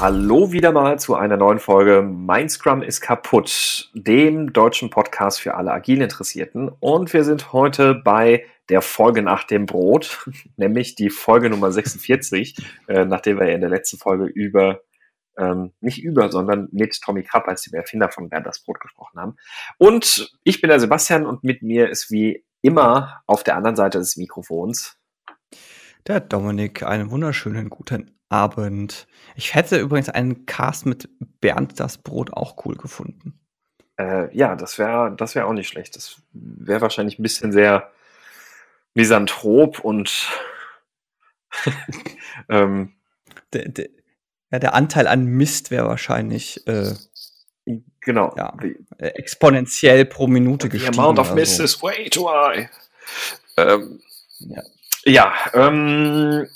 Hallo wieder mal zu einer neuen Folge Mein Scrum ist kaputt, dem deutschen Podcast für alle agil Interessierten. Und wir sind heute bei der Folge nach dem Brot, nämlich die Folge Nummer 46, äh, nachdem wir in der letzten Folge über, ähm, nicht über, sondern mit Tommy Krapp als dem Erfinder von Bernd das Brot gesprochen haben. Und ich bin der Sebastian und mit mir ist wie immer auf der anderen Seite des Mikrofons der Dominik. Einen wunderschönen guten Abend. Ich hätte übrigens einen Cast mit Bernd das Brot auch cool gefunden. Äh, ja, das wäre das wär auch nicht schlecht. Das wäre wahrscheinlich ein bisschen sehr misanthrop und ähm, der, der, ja, der Anteil an Mist wäre wahrscheinlich äh, genau ja, exponentiell pro Minute The gestiegen. The amount of mist so. is way too high. Ähm, ja, ja ähm,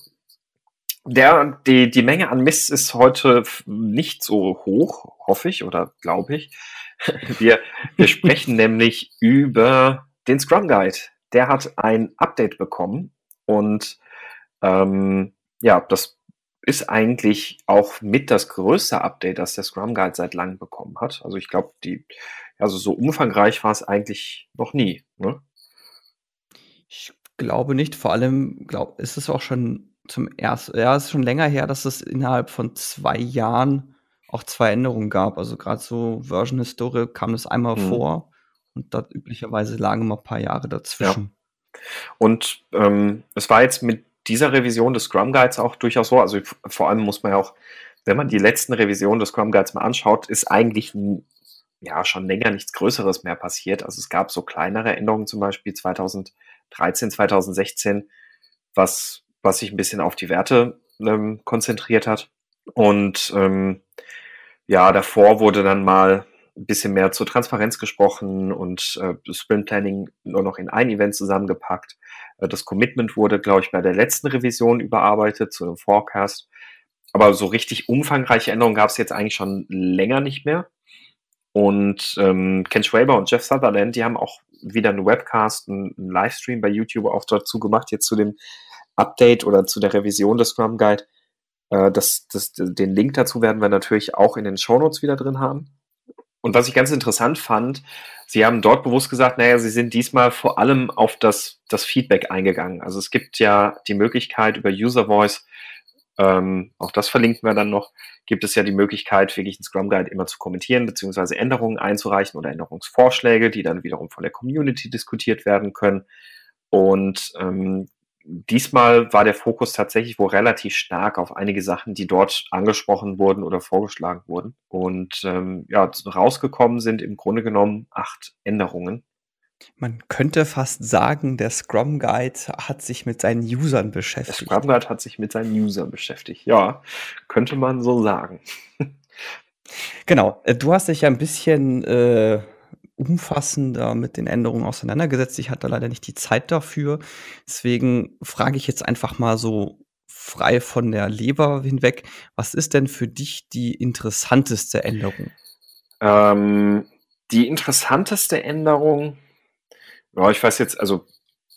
der, die, die Menge an Mist ist heute nicht so hoch, hoffe ich oder glaube ich. Wir, wir sprechen nämlich über den Scrum Guide. Der hat ein Update bekommen und ähm, ja, das ist eigentlich auch mit das größte Update, das der Scrum Guide seit langem bekommen hat. Also ich glaube, die, also so umfangreich war es eigentlich noch nie. Ne? Ich glaube nicht. Vor allem glaub, ist es auch schon zum ersten, ja, es ist schon länger her, dass es innerhalb von zwei Jahren auch zwei Änderungen gab. Also gerade so Version-Historie kam das einmal mhm. vor und da üblicherweise lagen immer ein paar Jahre dazwischen. Ja. Und ähm, es war jetzt mit dieser Revision des Scrum Guides auch durchaus so, also vor allem muss man ja auch, wenn man die letzten Revisionen des Scrum Guides mal anschaut, ist eigentlich ja schon länger nichts Größeres mehr passiert. Also es gab so kleinere Änderungen, zum Beispiel 2013, 2016, was was sich ein bisschen auf die Werte ähm, konzentriert hat. Und ähm, ja, davor wurde dann mal ein bisschen mehr zur Transparenz gesprochen und äh, Sprint Planning nur noch in ein Event zusammengepackt. Äh, das Commitment wurde, glaube ich, bei der letzten Revision überarbeitet zu einem Forecast. Aber so richtig umfangreiche Änderungen gab es jetzt eigentlich schon länger nicht mehr. Und ähm, Ken Schwaber und Jeff Sutherland, die haben auch wieder einen Webcast, einen, einen Livestream bei YouTube auch dazu gemacht, jetzt zu dem Update oder zu der Revision des Scrum Guide. Äh, das, das, den Link dazu werden wir natürlich auch in den Shownotes wieder drin haben. Und was ich ganz interessant fand, Sie haben dort bewusst gesagt, naja, Sie sind diesmal vor allem auf das, das Feedback eingegangen. Also es gibt ja die Möglichkeit über User Voice, ähm, auch das verlinken wir dann noch, gibt es ja die Möglichkeit, wirklich einen Scrum Guide immer zu kommentieren, beziehungsweise Änderungen einzureichen oder Änderungsvorschläge, die dann wiederum von der Community diskutiert werden können. Und ähm, diesmal war der Fokus tatsächlich wohl relativ stark auf einige Sachen, die dort angesprochen wurden oder vorgeschlagen wurden. Und ähm, ja, rausgekommen sind im Grunde genommen acht Änderungen. Man könnte fast sagen, der Scrum Guide hat sich mit seinen Usern beschäftigt. Der Scrum Guide hat sich mit seinen Usern beschäftigt. Ja, könnte man so sagen. genau. Äh, du hast dich ja ein bisschen äh, umfassender mit den Änderungen auseinandergesetzt. Ich hatte leider nicht die Zeit dafür. Deswegen frage ich jetzt einfach mal so frei von der Leber hinweg. Was ist denn für dich die interessanteste Änderung? Ähm, die interessanteste Änderung, ja, ich weiß jetzt, also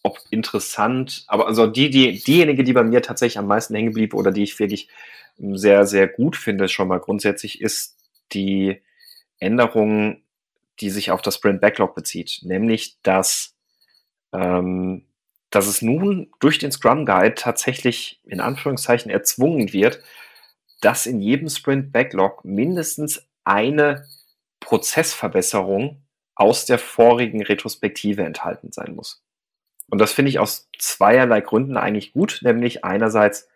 ob interessant, aber also die, die, diejenige, die bei mir tatsächlich am meisten hängen blieb oder die ich wirklich sehr, sehr gut finde, schon mal grundsätzlich, ist die Änderung die sich auf das Sprint Backlog bezieht, nämlich dass, ähm, dass es nun durch den Scrum Guide tatsächlich in Anführungszeichen erzwungen wird, dass in jedem Sprint Backlog mindestens eine Prozessverbesserung aus der vorigen Retrospektive enthalten sein muss. Und das finde ich aus zweierlei Gründen eigentlich gut, nämlich einerseits,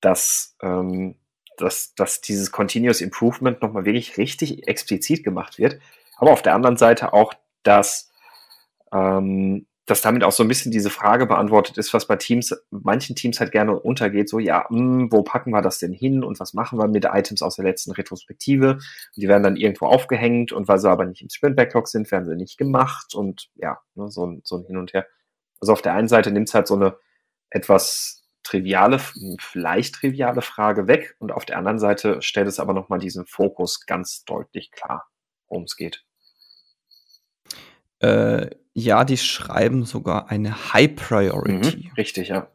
dass, ähm, dass, dass dieses Continuous Improvement nochmal wirklich richtig explizit gemacht wird, aber auf der anderen Seite auch, dass, ähm, dass damit auch so ein bisschen diese Frage beantwortet ist, was bei Teams, manchen Teams halt gerne untergeht, so, ja, mh, hm, wo packen wir das denn hin und was machen wir mit Items aus der letzten Retrospektive? Und die werden dann irgendwo aufgehängt und weil sie aber nicht im Sprint-Backlog sind, werden sie nicht gemacht und ja, ne, so, so ein Hin und Her. Also auf der einen Seite nimmt es halt so eine etwas triviale, vielleicht triviale Frage weg und auf der anderen Seite stellt es aber nochmal diesen Fokus ganz deutlich klar, worum es geht. Äh, ja, die schreiben sogar eine High Priority. Mhm, richtig, ja.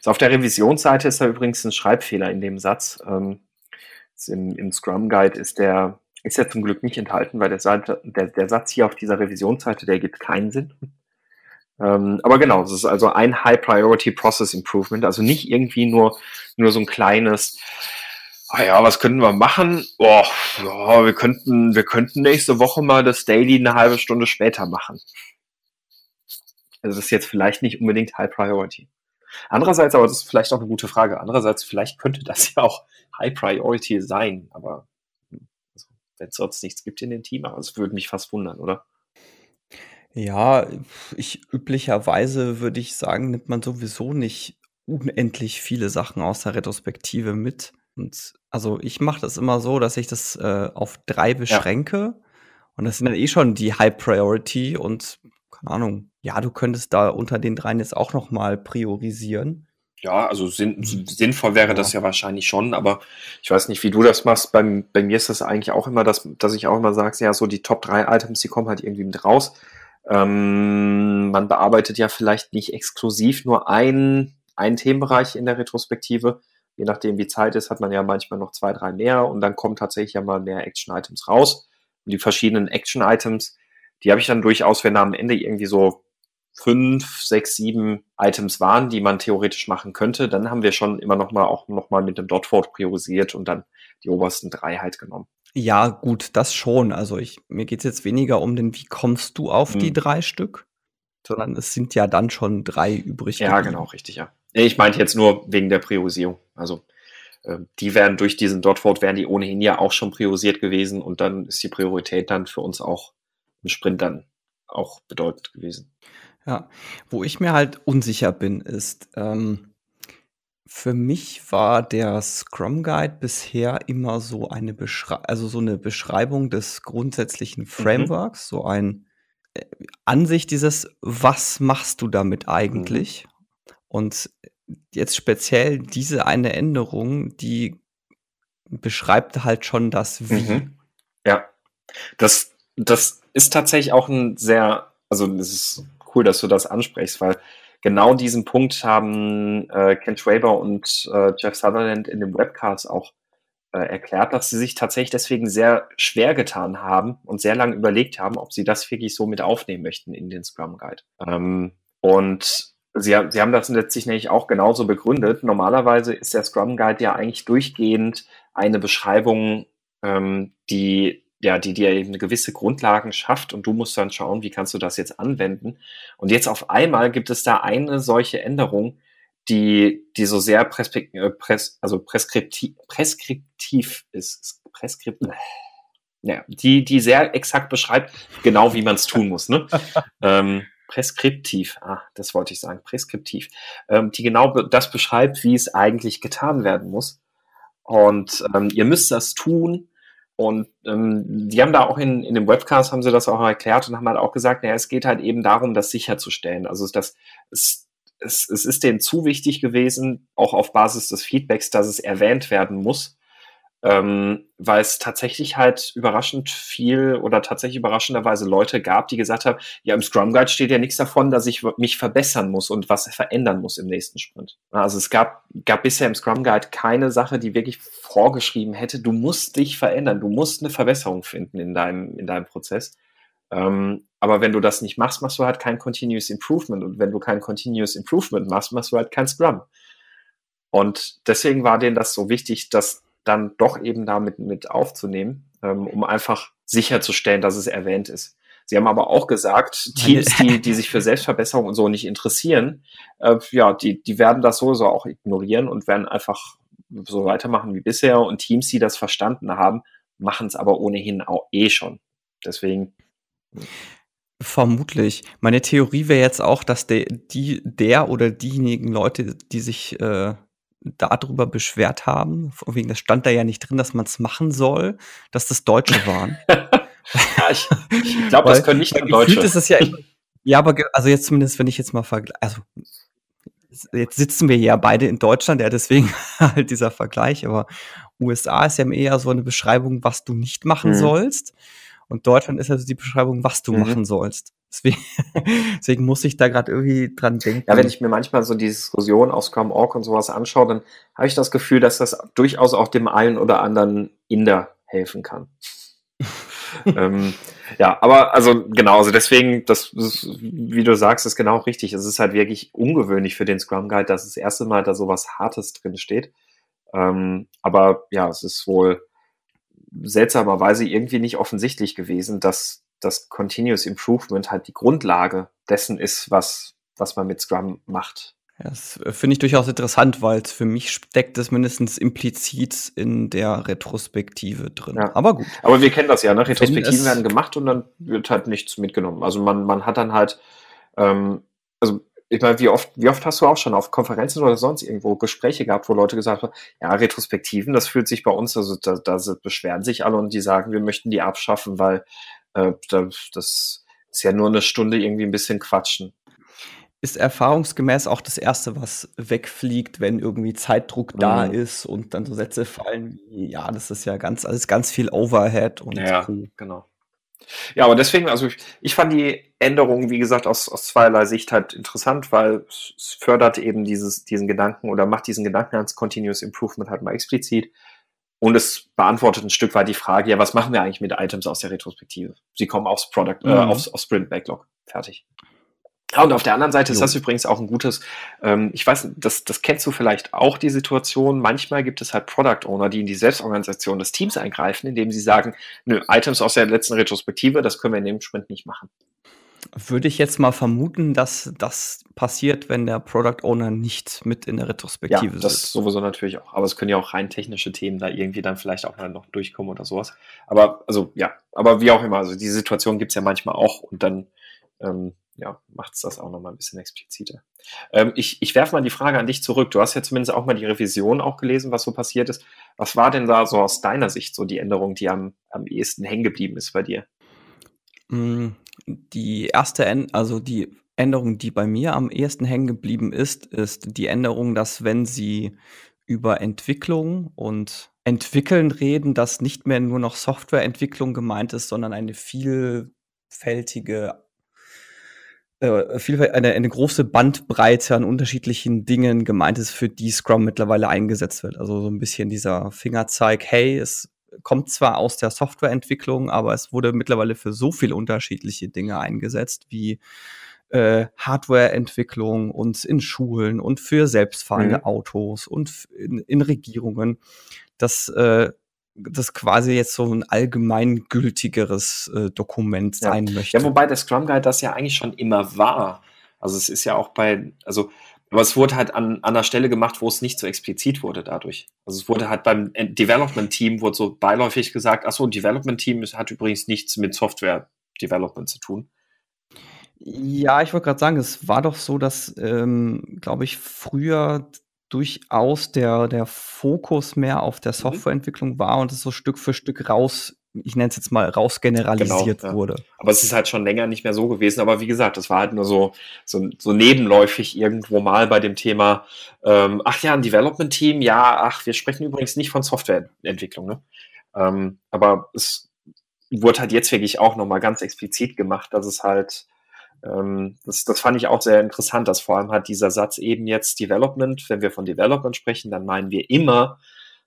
So, auf der Revisionsseite ist da übrigens ein Schreibfehler in dem Satz. Ähm, Im, Im Scrum Guide ist der, ist ja zum Glück nicht enthalten, weil der, der, der Satz hier auf dieser Revisionsseite, der gibt keinen Sinn. Ähm, aber genau, es ist also ein High Priority Process Improvement, also nicht irgendwie nur, nur so ein kleines, ah ja, was könnten wir machen? Oh, ja, wir könnten, wir könnten nächste Woche mal das Daily eine halbe Stunde später machen. Also das ist jetzt vielleicht nicht unbedingt High Priority. Andererseits, aber das ist vielleicht auch eine gute Frage. Andererseits, vielleicht könnte das ja auch High Priority sein, aber also, wenn es sonst nichts gibt in dem Team, aber es würde mich fast wundern, oder? Ja, ich üblicherweise würde ich sagen, nimmt man sowieso nicht unendlich viele Sachen aus der Retrospektive mit. Und also ich mache das immer so, dass ich das äh, auf drei beschränke. Ja. Und das sind dann eh schon die High Priority und keine Ahnung, ja, du könntest da unter den dreien jetzt auch noch mal priorisieren. Ja, also sinn, mhm. sinnvoll wäre ja. das ja wahrscheinlich schon, aber ich weiß nicht, wie du das machst. Bei, bei mir ist das eigentlich auch immer, dass, dass ich auch immer sage, ja, so die Top 3 Items, die kommen halt irgendwie mit raus. Ähm, man bearbeitet ja vielleicht nicht exklusiv nur ein, einen Themenbereich in der Retrospektive. Je nachdem, wie Zeit ist, hat man ja manchmal noch zwei, drei mehr und dann kommen tatsächlich ja mal mehr Action-Items raus. Und die verschiedenen Action-Items, die habe ich dann durchaus, wenn da am Ende irgendwie so fünf, sechs, sieben Items waren, die man theoretisch machen könnte, dann haben wir schon immer noch mal auch noch mal mit dem Dotford priorisiert und dann die obersten drei halt genommen. Ja, gut, das schon. Also ich, mir geht's jetzt weniger um den, wie kommst du auf hm. die drei Stück, sondern es sind ja dann schon drei übrig. Ja, geblieben. genau, richtig, ja. Ich meinte jetzt nur wegen der Priorisierung. Also äh, die werden durch diesen Dotford wären die ohnehin ja auch schon priorisiert gewesen und dann ist die Priorität dann für uns auch im Sprint dann auch bedeutend gewesen. Ja, wo ich mir halt unsicher bin, ist, ähm, für mich war der Scrum Guide bisher immer so eine Beschrei also so eine Beschreibung des grundsätzlichen mhm. Frameworks, mhm. so ein äh, Ansicht dieses, was machst du damit eigentlich? Mhm. Und jetzt speziell diese eine Änderung, die beschreibt halt schon das Wie. Mhm. Ja, das, das ist tatsächlich auch ein sehr, also es ist cool, dass du das ansprichst, weil genau diesen Punkt haben äh, Ken Schwaber und äh, Jeff Sutherland in dem Webcast auch äh, erklärt, dass sie sich tatsächlich deswegen sehr schwer getan haben und sehr lange überlegt haben, ob sie das wirklich so mit aufnehmen möchten in den Scrum Guide. Ähm, und sie, sie haben das letztlich nämlich auch genauso begründet. Normalerweise ist der Scrum Guide ja eigentlich durchgehend eine Beschreibung, ähm, die ja, die dir eben eine gewisse Grundlagen schafft und du musst dann schauen, wie kannst du das jetzt anwenden. Und jetzt auf einmal gibt es da eine solche Änderung, die, die so sehr äh, pres, also preskriptiv, preskriptiv ist. Preskript, ja, die, die sehr exakt beschreibt, genau wie man es tun muss. Ne? ähm, preskriptiv, ah, das wollte ich sagen, preskriptiv, ähm, die genau das beschreibt, wie es eigentlich getan werden muss. Und ähm, ihr müsst das tun, und ähm, die haben da auch in, in dem Webcast haben sie das auch erklärt und haben halt auch gesagt, naja, es geht halt eben darum, das sicherzustellen. Also das, es, es, es ist denen zu wichtig gewesen, auch auf Basis des Feedbacks, dass es erwähnt werden muss ähm, weil es tatsächlich halt überraschend viel oder tatsächlich überraschenderweise Leute gab, die gesagt haben, ja, im Scrum Guide steht ja nichts davon, dass ich mich verbessern muss und was verändern muss im nächsten Sprint. Also es gab, gab bisher im Scrum Guide keine Sache, die wirklich vorgeschrieben hätte, du musst dich verändern, du musst eine Verbesserung finden in deinem, in deinem Prozess. Ähm, aber wenn du das nicht machst, machst du halt kein Continuous Improvement. Und wenn du kein Continuous Improvement machst, machst du halt kein Scrum. Und deswegen war denen das so wichtig, dass dann doch eben damit mit aufzunehmen, ähm, um einfach sicherzustellen, dass es erwähnt ist. Sie haben aber auch gesagt, Teams, die, die sich für Selbstverbesserung und so nicht interessieren, äh, ja, die, die werden das sowieso auch ignorieren und werden einfach so weitermachen wie bisher. Und Teams, die das verstanden haben, machen es aber ohnehin auch eh schon. Deswegen. Vermutlich. Meine Theorie wäre jetzt auch, dass der, die, der oder diejenigen Leute, die sich äh, darüber beschwert haben, wegen das stand da ja nicht drin, dass man es machen soll, dass das Deutsche waren. ja, ich, ich glaube, das können nicht nur Deutsche. Ist das ja, ja, aber also jetzt zumindest, wenn ich jetzt mal vergleiche, also jetzt sitzen wir ja beide in Deutschland, ja, deswegen halt dieser Vergleich, aber USA ist ja eher so eine Beschreibung, was du nicht machen mhm. sollst. Und Deutschland ist also die Beschreibung, was du mhm. machen sollst. Deswegen, deswegen muss ich da gerade irgendwie dran denken. Ja, wenn ich mir manchmal so die Diskussion aus Scrum.org und sowas anschaue, dann habe ich das Gefühl, dass das durchaus auch dem einen oder anderen Inder helfen kann. ähm, ja, aber also genau, also deswegen, das, das, wie du sagst, ist genau richtig. Es ist halt wirklich ungewöhnlich für den Scrum Guide, dass das erste Mal da sowas Hartes drin steht. Ähm, aber ja, es ist wohl seltsamerweise irgendwie nicht offensichtlich gewesen, dass das Continuous Improvement halt die Grundlage dessen ist, was, was man mit Scrum macht. Ja, das äh, finde ich durchaus interessant, weil es für mich steckt es mindestens implizit in der Retrospektive drin. Ja. Aber gut. Aber wir kennen das ja, ne? Retrospektiven werden gemacht und dann wird halt nichts mitgenommen. Also man, man hat dann halt, ähm, also ich meine, wie oft, wie oft hast du auch schon auf Konferenzen oder sonst irgendwo Gespräche gehabt, wo Leute gesagt haben, ja, Retrospektiven, das fühlt sich bei uns, also da, da beschweren sich alle und die sagen, wir möchten die abschaffen, weil äh, das ist ja nur eine Stunde irgendwie ein bisschen quatschen. Ist erfahrungsgemäß auch das Erste, was wegfliegt, wenn irgendwie Zeitdruck mhm. da ist und dann so Sätze fallen wie, ja, das ist ja ganz, alles ganz viel Overhead und ja, so. genau. Ja, aber deswegen, also ich, ich fand die Änderung, wie gesagt, aus, aus zweierlei Sicht halt interessant, weil es fördert eben dieses, diesen Gedanken oder macht diesen Gedanken ans Continuous Improvement halt mal explizit. Und es beantwortet ein Stück weit die Frage, ja, was machen wir eigentlich mit Items aus der Retrospektive? Sie kommen aufs Product, äh, mhm. aufs, aufs Sprint Backlog. Fertig. Ja, und auf der anderen Seite ist das übrigens auch ein gutes, ähm, ich weiß, das, das kennst du vielleicht auch, die Situation. Manchmal gibt es halt Product Owner, die in die Selbstorganisation des Teams eingreifen, indem sie sagen, nö, Items aus der letzten Retrospektive, das können wir in dem Sprint nicht machen. Würde ich jetzt mal vermuten, dass das passiert, wenn der Product Owner nicht mit in der Retrospektive ja, das sowieso natürlich auch. Aber es können ja auch rein technische Themen da irgendwie dann vielleicht auch mal noch durchkommen oder sowas. Aber also ja, aber wie auch immer, also die Situation gibt es ja manchmal auch und dann ähm, ja, macht es das auch nochmal ein bisschen expliziter. Ähm, ich ich werfe mal die Frage an dich zurück. Du hast ja zumindest auch mal die Revision auch gelesen, was so passiert ist. Was war denn da so aus deiner Sicht so die Änderung, die am, am ehesten hängen geblieben ist bei dir? Mm, die erste, also die Änderung, die bei mir am ehesten hängen geblieben ist, ist die Änderung, dass wenn sie über Entwicklung und Entwickeln reden, dass nicht mehr nur noch Softwareentwicklung gemeint ist, sondern eine vielfältige äh, eine, eine große Bandbreite an unterschiedlichen Dingen gemeint ist, für die Scrum mittlerweile eingesetzt wird. Also so ein bisschen dieser Fingerzeig, hey, es kommt zwar aus der Softwareentwicklung, aber es wurde mittlerweile für so viele unterschiedliche Dinge eingesetzt, wie äh, Hardwareentwicklung und in Schulen und für selbstfahrende mhm. Autos und in, in Regierungen, dass äh, das quasi jetzt so ein allgemeingültigeres äh, Dokument ja. sein möchte. Ja, wobei der Scrum Guide das ja eigentlich schon immer war. Also es ist ja auch bei, also aber es wurde halt an, an einer Stelle gemacht, wo es nicht so explizit wurde dadurch. Also es wurde halt beim Development Team wurde so beiläufig gesagt, ach so, Development Team hat übrigens nichts mit Software Development zu tun. Ja, ich wollte gerade sagen, es war doch so, dass, ähm, glaube ich, früher durchaus der der Fokus mehr auf der mhm. Softwareentwicklung war und es so Stück für Stück raus ich nenne es jetzt mal rausgeneralisiert genau, ja. wurde. Aber es ist halt schon länger nicht mehr so gewesen. Aber wie gesagt, das war halt nur so, so, so nebenläufig irgendwo mal bei dem Thema, ähm, ach ja, ein Development-Team, ja, ach, wir sprechen übrigens nicht von Softwareentwicklung. Ne? Ähm, aber es wurde halt jetzt wirklich auch nochmal ganz explizit gemacht, dass es halt ähm, das, das fand ich auch sehr interessant, dass vor allem hat dieser Satz eben jetzt Development, wenn wir von Development sprechen, dann meinen wir immer,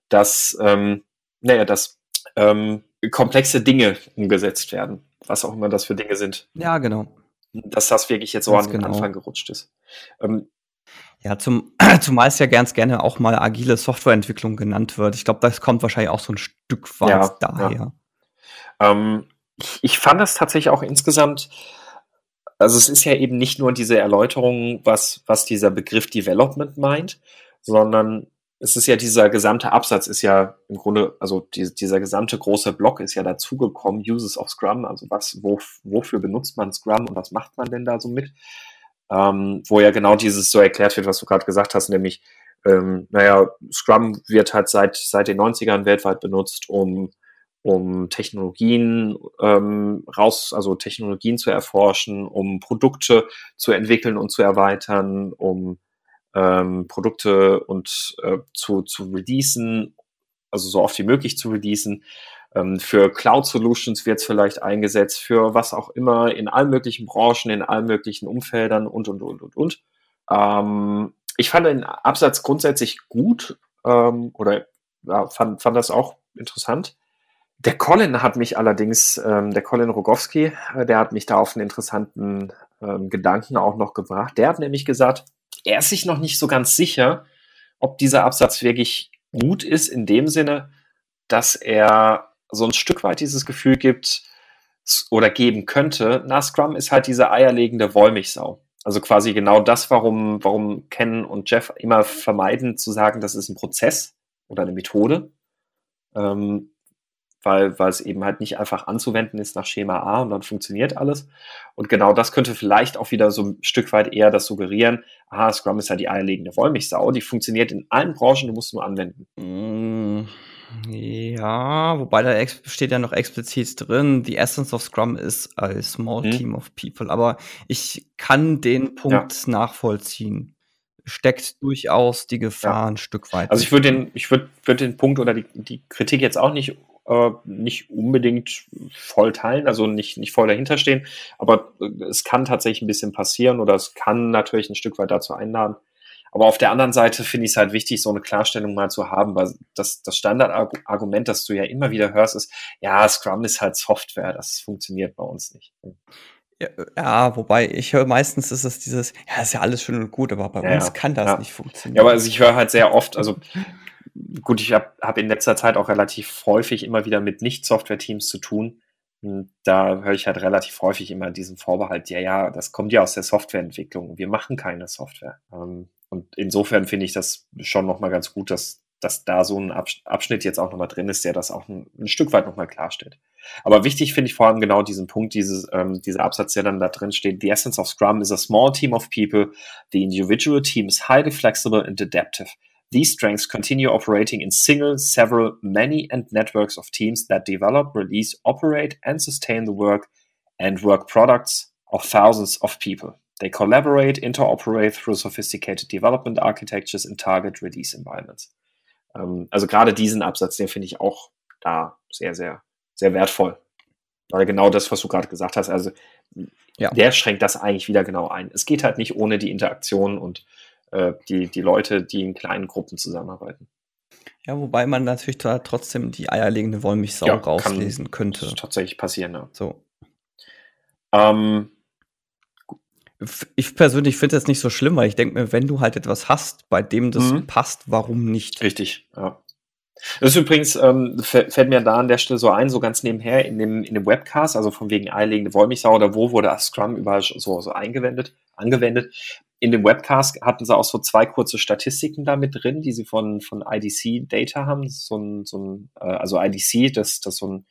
dass, ähm, naja, dass ähm, komplexe Dinge umgesetzt werden, was auch immer das für Dinge sind. Ja, genau. Dass das wirklich jetzt so Ganz an den genau. Anfang gerutscht ist. Ähm, ja, zum, zumal es ja ganz gerne auch mal agile Softwareentwicklung genannt wird. Ich glaube, das kommt wahrscheinlich auch so ein Stück weit ja, daher. Ja. Ähm, ich fand das tatsächlich auch insgesamt also es ist ja eben nicht nur diese Erläuterung, was, was dieser Begriff Development meint, sondern es ist ja dieser gesamte Absatz ist ja im Grunde, also die, dieser gesamte große Block ist ja dazugekommen, Uses of Scrum, also was, wo, wofür benutzt man Scrum und was macht man denn da so mit? Ähm, wo ja genau dieses so erklärt wird, was du gerade gesagt hast, nämlich, ähm, naja, Scrum wird halt seit, seit den 90ern weltweit benutzt, um um Technologien ähm, raus, also Technologien zu erforschen, um Produkte zu entwickeln und zu erweitern, um ähm, Produkte und äh, zu, zu releasen, also so oft wie möglich zu releasen. Ähm, für Cloud Solutions wird es vielleicht eingesetzt, für was auch immer, in allen möglichen Branchen, in allen möglichen Umfeldern und, und, und, und, und. Ähm, ich fand den Absatz grundsätzlich gut ähm, oder ja, fand, fand das auch interessant. Der Colin hat mich allerdings, ähm, der Colin Rogowski, äh, der hat mich da auf einen interessanten ähm, Gedanken auch noch gebracht. Der hat nämlich gesagt, er ist sich noch nicht so ganz sicher, ob dieser Absatz wirklich gut ist, in dem Sinne, dass er so ein Stück weit dieses Gefühl gibt oder geben könnte, na, Scrum ist halt diese eierlegende Wollmilchsau. Also quasi genau das, warum, warum Ken und Jeff immer vermeiden zu sagen, das ist ein Prozess oder eine Methode. Ähm, weil, weil es eben halt nicht einfach anzuwenden ist nach Schema A und dann funktioniert alles. Und genau das könnte vielleicht auch wieder so ein Stück weit eher das suggerieren, aha, Scrum ist halt die eierlegende Wollmilchsau, die funktioniert in allen Branchen, du musst nur anwenden. Mm, ja, wobei da steht ja noch explizit drin, the essence of Scrum is a small hm. team of people. Aber ich kann den Punkt ja. nachvollziehen steckt durchaus die Gefahr ja. ein Stück weit. Also ich würde den, ich würde würd den Punkt oder die, die Kritik jetzt auch nicht äh, nicht unbedingt voll teilen, also nicht, nicht voll dahinter stehen, aber äh, es kann tatsächlich ein bisschen passieren oder es kann natürlich ein Stück weit dazu einladen. Aber auf der anderen Seite finde ich es halt wichtig, so eine Klarstellung mal zu haben, weil das, das Standardargument, das du ja immer wieder hörst, ist, ja, Scrum ist halt Software, das funktioniert bei uns nicht. Ja, ja, wobei ich höre meistens ist es dieses, ja, ist ja alles schön und gut, aber bei ja, uns kann das ja. nicht funktionieren. Ja, aber also ich höre halt sehr oft, also gut, ich habe hab in letzter Zeit auch relativ häufig immer wieder mit Nicht-Software-Teams zu tun. Und da höre ich halt relativ häufig immer diesen Vorbehalt, ja, ja, das kommt ja aus der Softwareentwicklung. Wir machen keine Software. Ähm, und insofern finde ich das schon nochmal ganz gut, dass, dass da so ein Abschnitt jetzt auch nochmal drin ist, der das auch ein, ein Stück weit nochmal klarstellt. Aber wichtig finde ich vor allem genau diesen Punkt, dieses, ähm, dieser Absatz, der dann da drin steht. The essence of Scrum is a small team of people. The individual team is highly flexible and adaptive. These strengths continue operating in single, several, many, and networks of teams that develop, release, operate, and sustain the work and work products of thousands of people. They collaborate, interoperate through sophisticated development architectures in target release environments. Ähm, also gerade diesen Absatz, den finde ich auch da sehr, sehr, sehr wertvoll. Weil genau das, was du gerade gesagt hast, also ja. der schränkt das eigentlich wieder genau ein. Es geht halt nicht ohne die Interaktion und äh, die, die Leute, die in kleinen Gruppen zusammenarbeiten. Ja, wobei man natürlich da trotzdem die eierlegende Wollmilchsau ja, rauslesen könnte. Tatsächlich passieren, ja. So. Ähm, ich persönlich finde das nicht so schlimm, weil ich denke mir, wenn du halt etwas hast, bei dem das mhm. passt, warum nicht? Richtig, ja. Das ist übrigens, ähm, fällt mir da an der Stelle so ein, so ganz nebenher in dem, in dem Webcast, also von wegen eierlegende Wollmilchsau oder wo wurde Scrum überall so, so eingewendet, angewendet in dem Webcast hatten sie auch so zwei kurze Statistiken da mit drin, die sie von, von IDC Data haben. So ein, so ein, äh, also IDC, das, das so ein,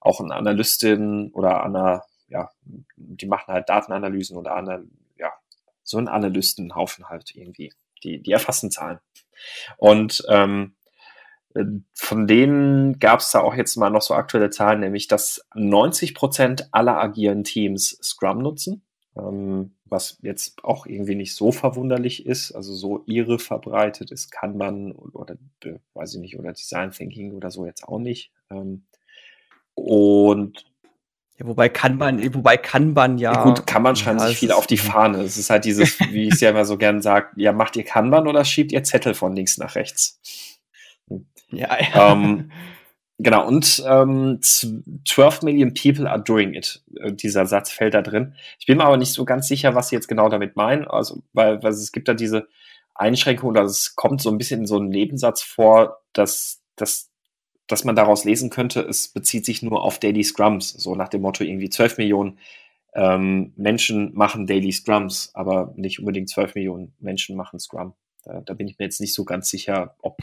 auch ein Analystin oder einer, ja, die machen halt Datenanalysen oder einer, ja, so ein Analystenhaufen halt irgendwie. Die, die erfassen Zahlen. Und ähm, von denen gab es da auch jetzt mal noch so aktuelle Zahlen, nämlich dass 90 Prozent aller agilen Teams Scrum nutzen ähm, was jetzt auch irgendwie nicht so verwunderlich ist, also so ihre verbreitet ist, kann man oder, äh, weiß ich nicht, oder Design Thinking oder so jetzt auch nicht. Ähm, und ja, wobei kann man, wobei kann man ja. Gut, kann man schreiben ja, sich viel auf die Fahne. Es ist halt dieses, wie ich es ja immer so gern sage, ja, macht ihr Kanban oder schiebt ihr Zettel von links nach rechts? Ja, ja. Ähm, Genau, und ähm, 12 Million people are doing it. Äh, dieser Satz fällt da drin. Ich bin mir aber nicht so ganz sicher, was sie jetzt genau damit meinen. Also, weil, weil es gibt da diese Einschränkung, dass es kommt so ein bisschen in so einen Nebensatz vor, dass, dass, dass man daraus lesen könnte, es bezieht sich nur auf Daily Scrums. So nach dem Motto, irgendwie 12 Millionen ähm, Menschen machen Daily Scrums, aber nicht unbedingt 12 Millionen Menschen machen Scrum. Da, da bin ich mir jetzt nicht so ganz sicher, ob,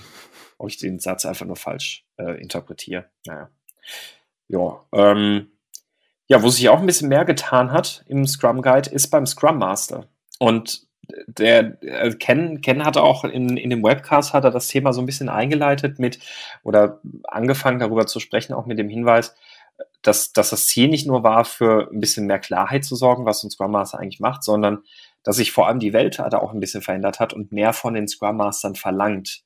ob ich den Satz einfach nur falsch äh, interpretiere. Naja. Ja, ähm, ja, wo sich auch ein bisschen mehr getan hat im Scrum Guide, ist beim Scrum Master. Und der äh, Ken, Ken hatte auch in, in dem Webcast hat er das Thema so ein bisschen eingeleitet mit oder angefangen darüber zu sprechen, auch mit dem Hinweis, dass, dass das Ziel nicht nur war, für ein bisschen mehr Klarheit zu sorgen, was ein Scrum Master eigentlich macht, sondern dass sich vor allem die Welt da auch ein bisschen verändert hat und mehr von den Scrum Mastern verlangt.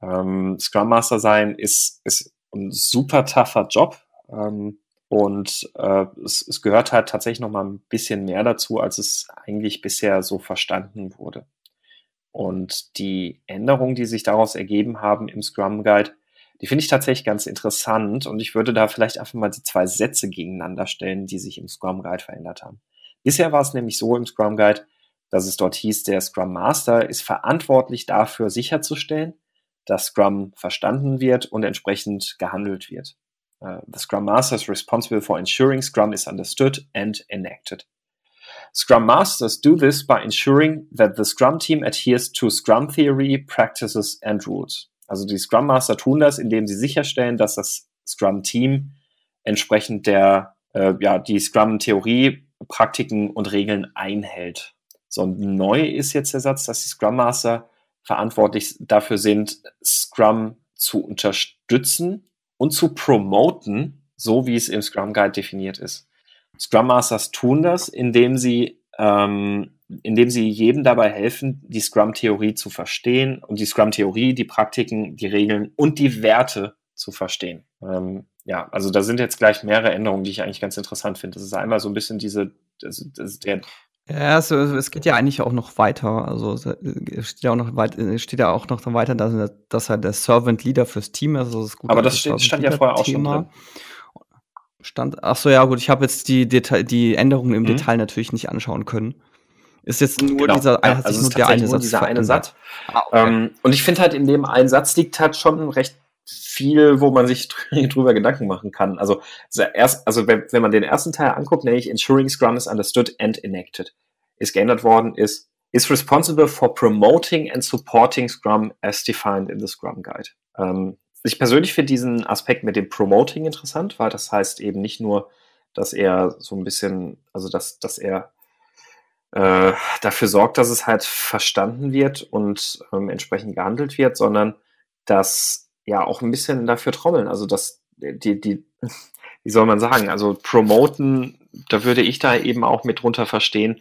Ähm, Scrum Master sein ist, ist ein super tougher Job. Ähm, und äh, es, es gehört halt tatsächlich noch mal ein bisschen mehr dazu, als es eigentlich bisher so verstanden wurde. Und die Änderungen, die sich daraus ergeben haben im Scrum Guide, die finde ich tatsächlich ganz interessant und ich würde da vielleicht einfach mal die zwei Sätze gegeneinander stellen, die sich im Scrum Guide verändert haben. Bisher war es nämlich so im Scrum Guide, dass es dort hieß, der Scrum Master ist verantwortlich dafür sicherzustellen, dass Scrum verstanden wird und entsprechend gehandelt wird. Uh, the Scrum Master is responsible for ensuring Scrum is understood and enacted. Scrum Masters do this by ensuring that the Scrum Team adheres to Scrum Theory, Practices and Rules. Also die Scrum Master tun das, indem sie sicherstellen, dass das Scrum Team entsprechend der, äh, ja, die Scrum Theorie, Praktiken und Regeln einhält. So neu ist jetzt der Satz, dass die Scrum Master verantwortlich dafür sind, Scrum zu unterstützen und zu promoten, so wie es im Scrum Guide definiert ist. Scrum Masters tun das, indem sie ähm, indem sie jedem dabei helfen, die Scrum-Theorie zu verstehen und die Scrum-Theorie, die Praktiken, die Regeln und die Werte zu verstehen. Ähm, ja, also da sind jetzt gleich mehrere Änderungen, die ich eigentlich ganz interessant finde. Das ist einmal so ein bisschen diese, das, das der ja, also es geht ja eigentlich auch noch weiter. Also es steht ja auch noch weit, steht ja auch noch weiter, dass, dass er der Servant Leader fürs Team ist. Also das gut, Aber das steht, stand ja vorher auch schon drin. Stand, ach so, ja gut, ich habe jetzt die, Detail, die Änderungen im mhm. Detail natürlich nicht anschauen können. Ist jetzt nur genau. dieser, ja, also nur der eine Satz. Dieser eine Satz. Ah, okay. ähm, und ich finde halt, in dem einen Satz liegt halt schon recht viel, wo man sich drüber Gedanken machen kann. Also, erst, also wenn, wenn man den ersten Teil anguckt, nämlich Ensuring Scrum is understood and enacted, ist geändert worden, ist is responsible for promoting and supporting Scrum as defined in the Scrum Guide. Ähm, ich persönlich finde diesen Aspekt mit dem Promoting interessant, weil das heißt eben nicht nur, dass er so ein bisschen, also dass, dass er äh, dafür sorgt, dass es halt verstanden wird und ähm, entsprechend gehandelt wird, sondern dass ja auch ein bisschen dafür trommeln. Also dass die, die, wie soll man sagen, also promoten, da würde ich da eben auch mit drunter verstehen,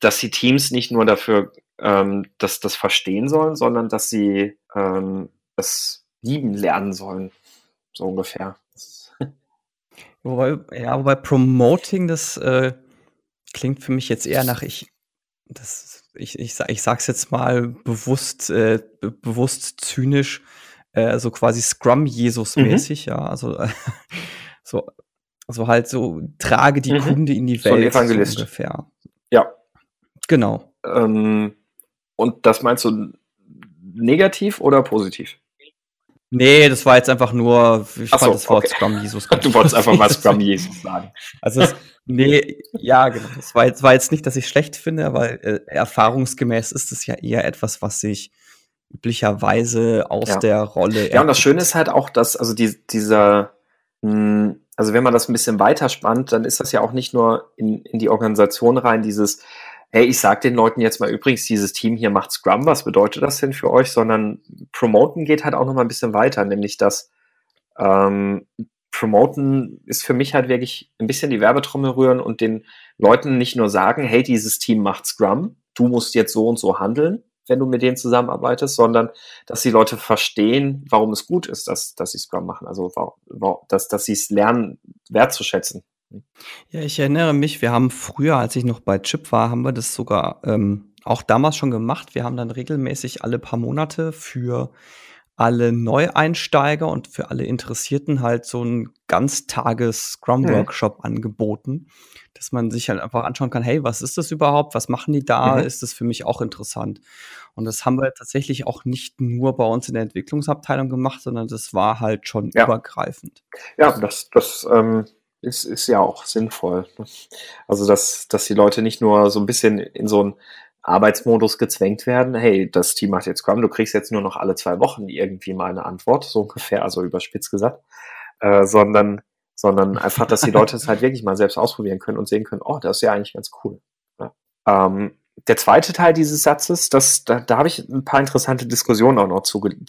dass die Teams nicht nur dafür ähm, dass das verstehen sollen, sondern dass sie ähm, es lieben lernen sollen. So ungefähr. Wobei, ja, wobei Promoting das äh, klingt für mich jetzt eher nach ich das ich ich ich sag's jetzt mal bewusst äh, bewusst zynisch, äh, so quasi Scrum Jesus Mhm. ja, also, äh, so so halt so trage die Mhm. Kunde in die So 'n Welt, so ungefähr. Ja. Genau. Ähm, und das meinst du negativ oder positiv? Nee, das war jetzt einfach nur, ich Ach fand so, das Wort okay. Scrum Jesus Du wolltest einfach mal Scrum Jesus sagen. Also es, nee, ja, genau. Das war jetzt, war jetzt nicht, dass ich schlecht finde, weil äh, erfahrungsgemäß ist es ja eher etwas, was sich üblicherweise aus ja. der Rolle. Ja, und das Schöne ist halt auch, dass, also die, dieser, mh, hm, also wenn man das ein bisschen weiterspannt, dann ist das ja auch nicht nur in, in die Organisation rein, dieses, hey, ich sag den Leuten jetzt mal übrigens, dieses Team hier macht Scrum, was bedeutet das denn für euch? Sondern Promoten geht halt auch noch mal ein bisschen weiter, nämlich dass ähm, Promoten ist für mich halt wirklich ein bisschen die Werbetrommel rühren und den Leuten nicht nur sagen, hey, dieses Team macht Scrum, du musst jetzt so und so handeln, wenn du mit denen zusammenarbeitest, sondern dass die Leute verstehen, warum es gut ist, dass, dass sie Scrum machen. Also dass, dass sie es lernen, wertzuschätzen. Ja, ich erinnere mich, wir haben früher, als ich noch bei Chip war, haben wir das sogar ähm, auch damals schon gemacht. Wir haben dann regelmäßig alle paar Monate für alle Neueinsteiger und für alle Interessierten halt so ein ganztages Scrum-Workshop mhm. angeboten, dass man sich halt einfach anschauen kann, hey, was ist das überhaupt? Was machen die da? Mhm. Ist das für mich auch interessant? Und das haben wir tatsächlich auch nicht nur bei uns in der Entwicklungsabteilung gemacht, sondern das war halt schon ja. übergreifend. Ja, das, das ähm, ist, ist ja auch sinnvoll. Ne? Also, dass, dass die Leute nicht nur so ein bisschen in so einen Arbeitsmodus gezwängt werden, hey, das Team macht jetzt Scrum, du kriegst jetzt nur noch alle zwei Wochen irgendwie mal eine Antwort, so ungefähr, also überspitzt gesagt, äh, sondern, sondern einfach, dass die Leute es halt wirklich mal selbst ausprobieren können und sehen können, oh, das ist ja eigentlich ganz cool. Ja. Ähm, der zweite Teil dieses Satzes, das, da, da habe ich ein paar interessante Diskussionen auch noch zugesehen,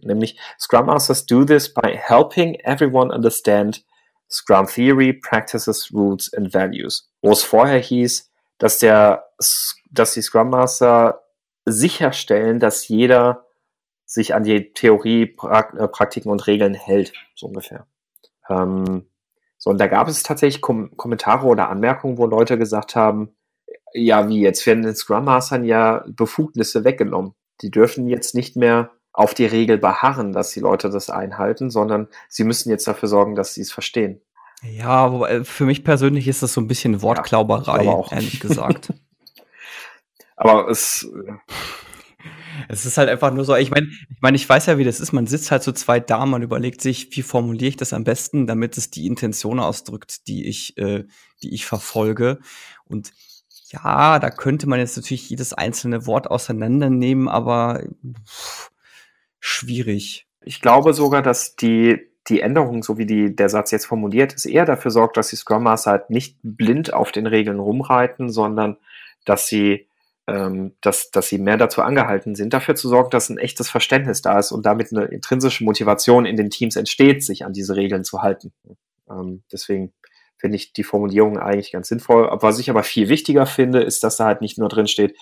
zu nämlich Scrum Masters do this by helping everyone understand Scrum Theory, Practices, Rules and Values. Wo es vorher hieß, dass der, dass die Scrum Master sicherstellen, dass jeder sich an die Theorie, pra äh, Praktiken und Regeln hält, so ungefähr. Ähm, so, und da gab es tatsächlich Kom Kommentare oder Anmerkungen, wo Leute gesagt haben, ja, wie jetzt werden den Scrum Mastern ja Befugnisse weggenommen. Die dürfen jetzt nicht mehr auf die Regel beharren, dass die Leute das einhalten, sondern sie müssen jetzt dafür sorgen, dass sie es verstehen. Ja, wobei für mich persönlich ist das so ein bisschen Wortklauberei, ja, ehrlich gesagt. aber es es ist halt einfach nur so, ich meine, ich meine, ich weiß ja, wie das ist. Man sitzt halt so zweit da, man überlegt sich, wie formuliere ich das am besten, damit es die Intention ausdrückt, die ich, äh, die ich verfolge. Und ja, da könnte man jetzt natürlich jedes einzelne Wort auseinandernehmen, aber pff, schwierig. Ich glaube sogar, dass die, die Änderung, so wie die, der Satz jetzt formuliert ist, eher dafür sorgt, dass die Scrum Master halt nicht blind auf den Regeln rumreiten, sondern dass sie ähm, dass, dass sie mehr dazu angehalten sind, dafür zu sorgen, dass ein echtes Verständnis da ist und damit eine intrinsische Motivation in den Teams entsteht, sich an diese Regeln zu halten. Ähm, deswegen finde ich die Formulierung eigentlich ganz sinnvoll. Was ich aber viel wichtiger finde, ist, dass da halt nicht nur drin steht,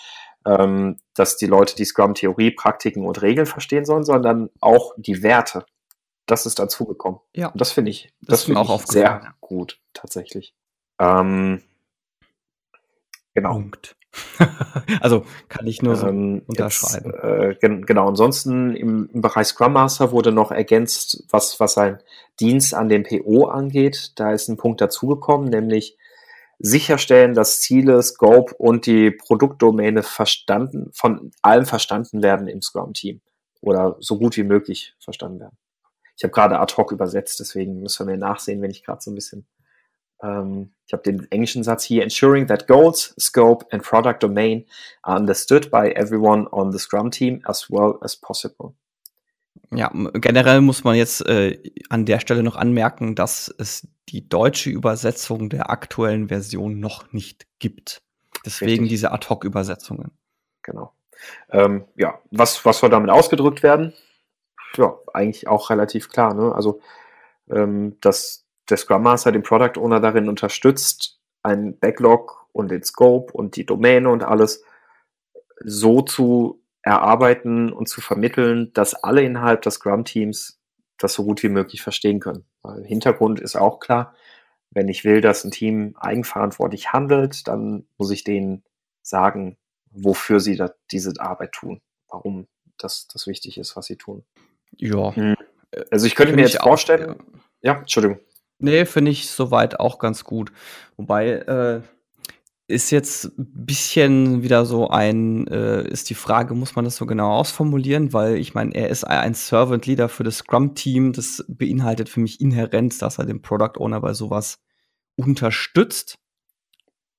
ähm, dass die Leute die Scrum-Theorie, Praktiken und Regeln verstehen sollen, sondern auch die Werte. Das ist dazugekommen. Ja. Und das finde ich, das, das finde auch ich sehr gut, tatsächlich. Ähm, genau. Punkt. also kann ich nur so ähm, unterschreiben. Jetzt, äh, gen genau, ansonsten im, im, Bereich Scrum Master wurde noch ergänzt, was, was ein Dienst an dem PO angeht. Da ist ein Punkt dazugekommen, nämlich sicherstellen, dass Ziele, Scope und die Produktdomäne verstanden, von allem verstanden werden im Scrum-Team oder so gut wie möglich verstanden werden. Ich habe gerade ad hoc übersetzt, deswegen müssen wir mir nachsehen, wenn ich gerade so ein bisschen ähm, ich habe den englischen Satz hier, ensuring that goals, scope and product domain are understood by everyone on the Scrum Team as well as possible. Ja, generell muss man jetzt äh, an der Stelle noch anmerken, dass es die deutsche Übersetzung der aktuellen Version noch nicht gibt. Deswegen Richtig. diese Ad-Hoc-Übersetzungen. Genau. Ähm, ja, was, was soll damit ausgedrückt werden? Ja, eigentlich auch relativ klar. Ne? Also, ähm, dass der Scrum Master den Product Owner darin unterstützt, einen Backlog und den Scope und die Domäne und alles so zu erarbeiten und zu vermitteln, dass alle innerhalb des Scrum-Teams das so gut wie möglich verstehen können. Weil Hintergrund ist auch klar, wenn ich will, dass ein Team eigenverantwortlich handelt, dann muss ich denen sagen, wofür sie da, diese Arbeit tun, warum das, das wichtig ist, was sie tun. Ja. Hm. Also ich könnte mir jetzt vorstellen, auch, ja. ja, Entschuldigung. Nee, finde ich soweit auch ganz gut. Wobei, äh, ist jetzt ein bisschen wieder so ein, äh, ist die Frage, muss man das so genau ausformulieren? Weil ich meine, er ist ein Servant Leader für das Scrum-Team. Das beinhaltet für mich inhärent, dass er den Product Owner bei sowas unterstützt.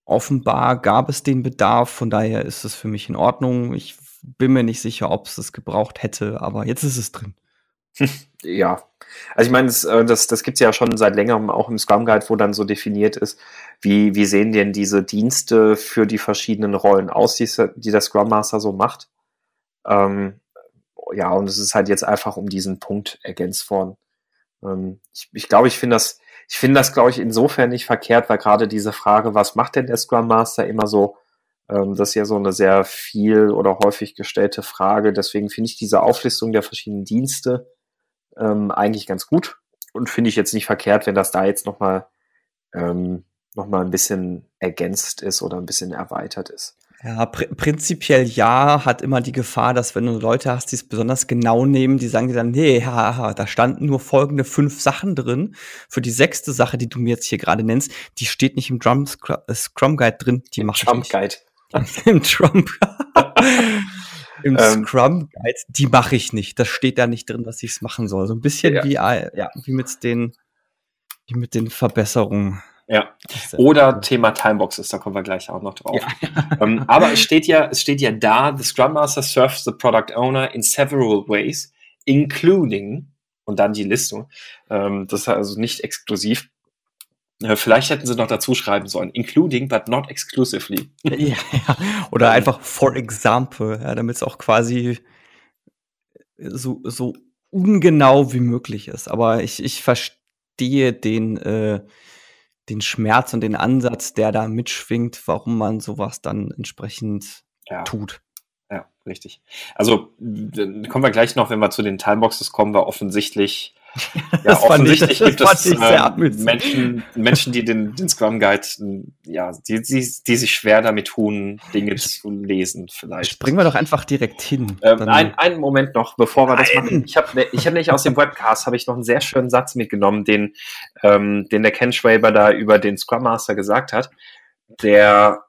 Offenbar gab es den Bedarf, von daher ist es für mich in Ordnung. Ich bin mir nicht sicher, ob es es gebraucht hätte, aber jetzt ist es drin. ja, also ich meine, das, äh, das, das gibt es ja schon seit längerem auch im Scrum Guide, wo dann so definiert ist, wie, wie sehen denn diese Dienste für die verschiedenen Rollen aus, die, die der Scrum Master so macht. Ähm, ja, und es ist halt jetzt einfach um diesen Punkt ergänzt worden. Ähm, ich glaube, ich, glaub, ich finde das, ich finde das, glaube ich, insofern nicht verkehrt, weil gerade diese Frage, was macht denn der Scrum Master immer so, ähm, das ist ja so eine sehr viel oder häufig gestellte Frage. Deswegen finde ich diese Auflistung der verschiedenen Dienste ähm, eigentlich ganz gut und finde ich jetzt nicht verkehrt, wenn das da jetzt nochmal ähm, noch ein bisschen ergänzt ist oder ein bisschen erweitert ist. Ja, pr prinzipiell ja, hat immer die Gefahr, dass wenn du Leute hast, die es besonders genau nehmen, die sagen dir dann, nee, haha, da standen nur folgende fünf Sachen drin. Für die sechste Sache, die du mir jetzt hier gerade nennst, die steht nicht im Drum äh, Scrum Guide drin, die mache ich nicht. Guide. Im Trump. Im ähm, Scrum Guide, die mache ich nicht. Das steht da nicht drin, dass ich es machen soll. So ein bisschen ja. wie, ja, wie mit den, wie mit den Verbesserungen. Ja. Oder Thema Timeboxes, da kommen wir gleich auch noch drauf. Ja. ähm, aber es steht ja, es steht ja da, the Scrum Master serves the Product Owner in several ways, including, und dann die Listung. Ähm, das ist also nicht exklusiv. Äh, vielleicht hätten sie noch dazu schreiben sollen, including but not exclusively. ja, ja. Oder ähm. einfach for example, ja, damit es auch quasi so, so ungenau wie möglich ist. Aber ich, ich verstehe den, äh, den Schmerz und den Ansatz, der da mitschwingt, warum man sowas dann entsprechend ja. tut. Ja, richtig. Also kommen wir gleich noch, wenn wir zu den Timeboxes kommen, wir offensichtlich ja, offensichtlich ich, gibt es äh, Menschen, Menschen, die den, den Scrum Guide, ja, die, die, die sich schwer damit tun, Dinge zu lesen, vielleicht. Springen wir doch einfach direkt hin. Ähm, ein, einen Moment noch, bevor wir Nein. das machen. Ich habe ne, ich hab nicht aus dem Webcast habe ich noch einen sehr schönen Satz mitgenommen, den, ähm, den der Ken Schwaber da über den Scrum Master gesagt hat. Der,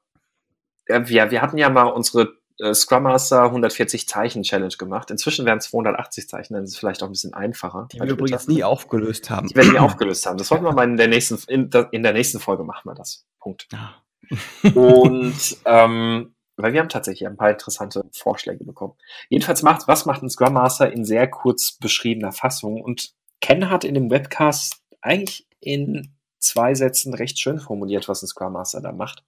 ja, wir, wir hatten ja mal unsere äh, Scrum Master 140 Zeichen Challenge gemacht. Inzwischen wären es 280 Zeichen, dann ist es vielleicht auch ein bisschen einfacher. Die wir übrigens nie aufgelöst haben. Die werden nie aufgelöst haben. Das wollten wir mal in der nächsten, in der, in der nächsten Folge machen wir das. Punkt. Ja. Und ähm, weil wir haben tatsächlich ein paar interessante Vorschläge bekommen. Jedenfalls macht, was macht ein Scrum Master in sehr kurz beschriebener Fassung? Und Ken hat in dem Webcast eigentlich in zwei Sätzen recht schön formuliert, was ein Scrum Master da macht.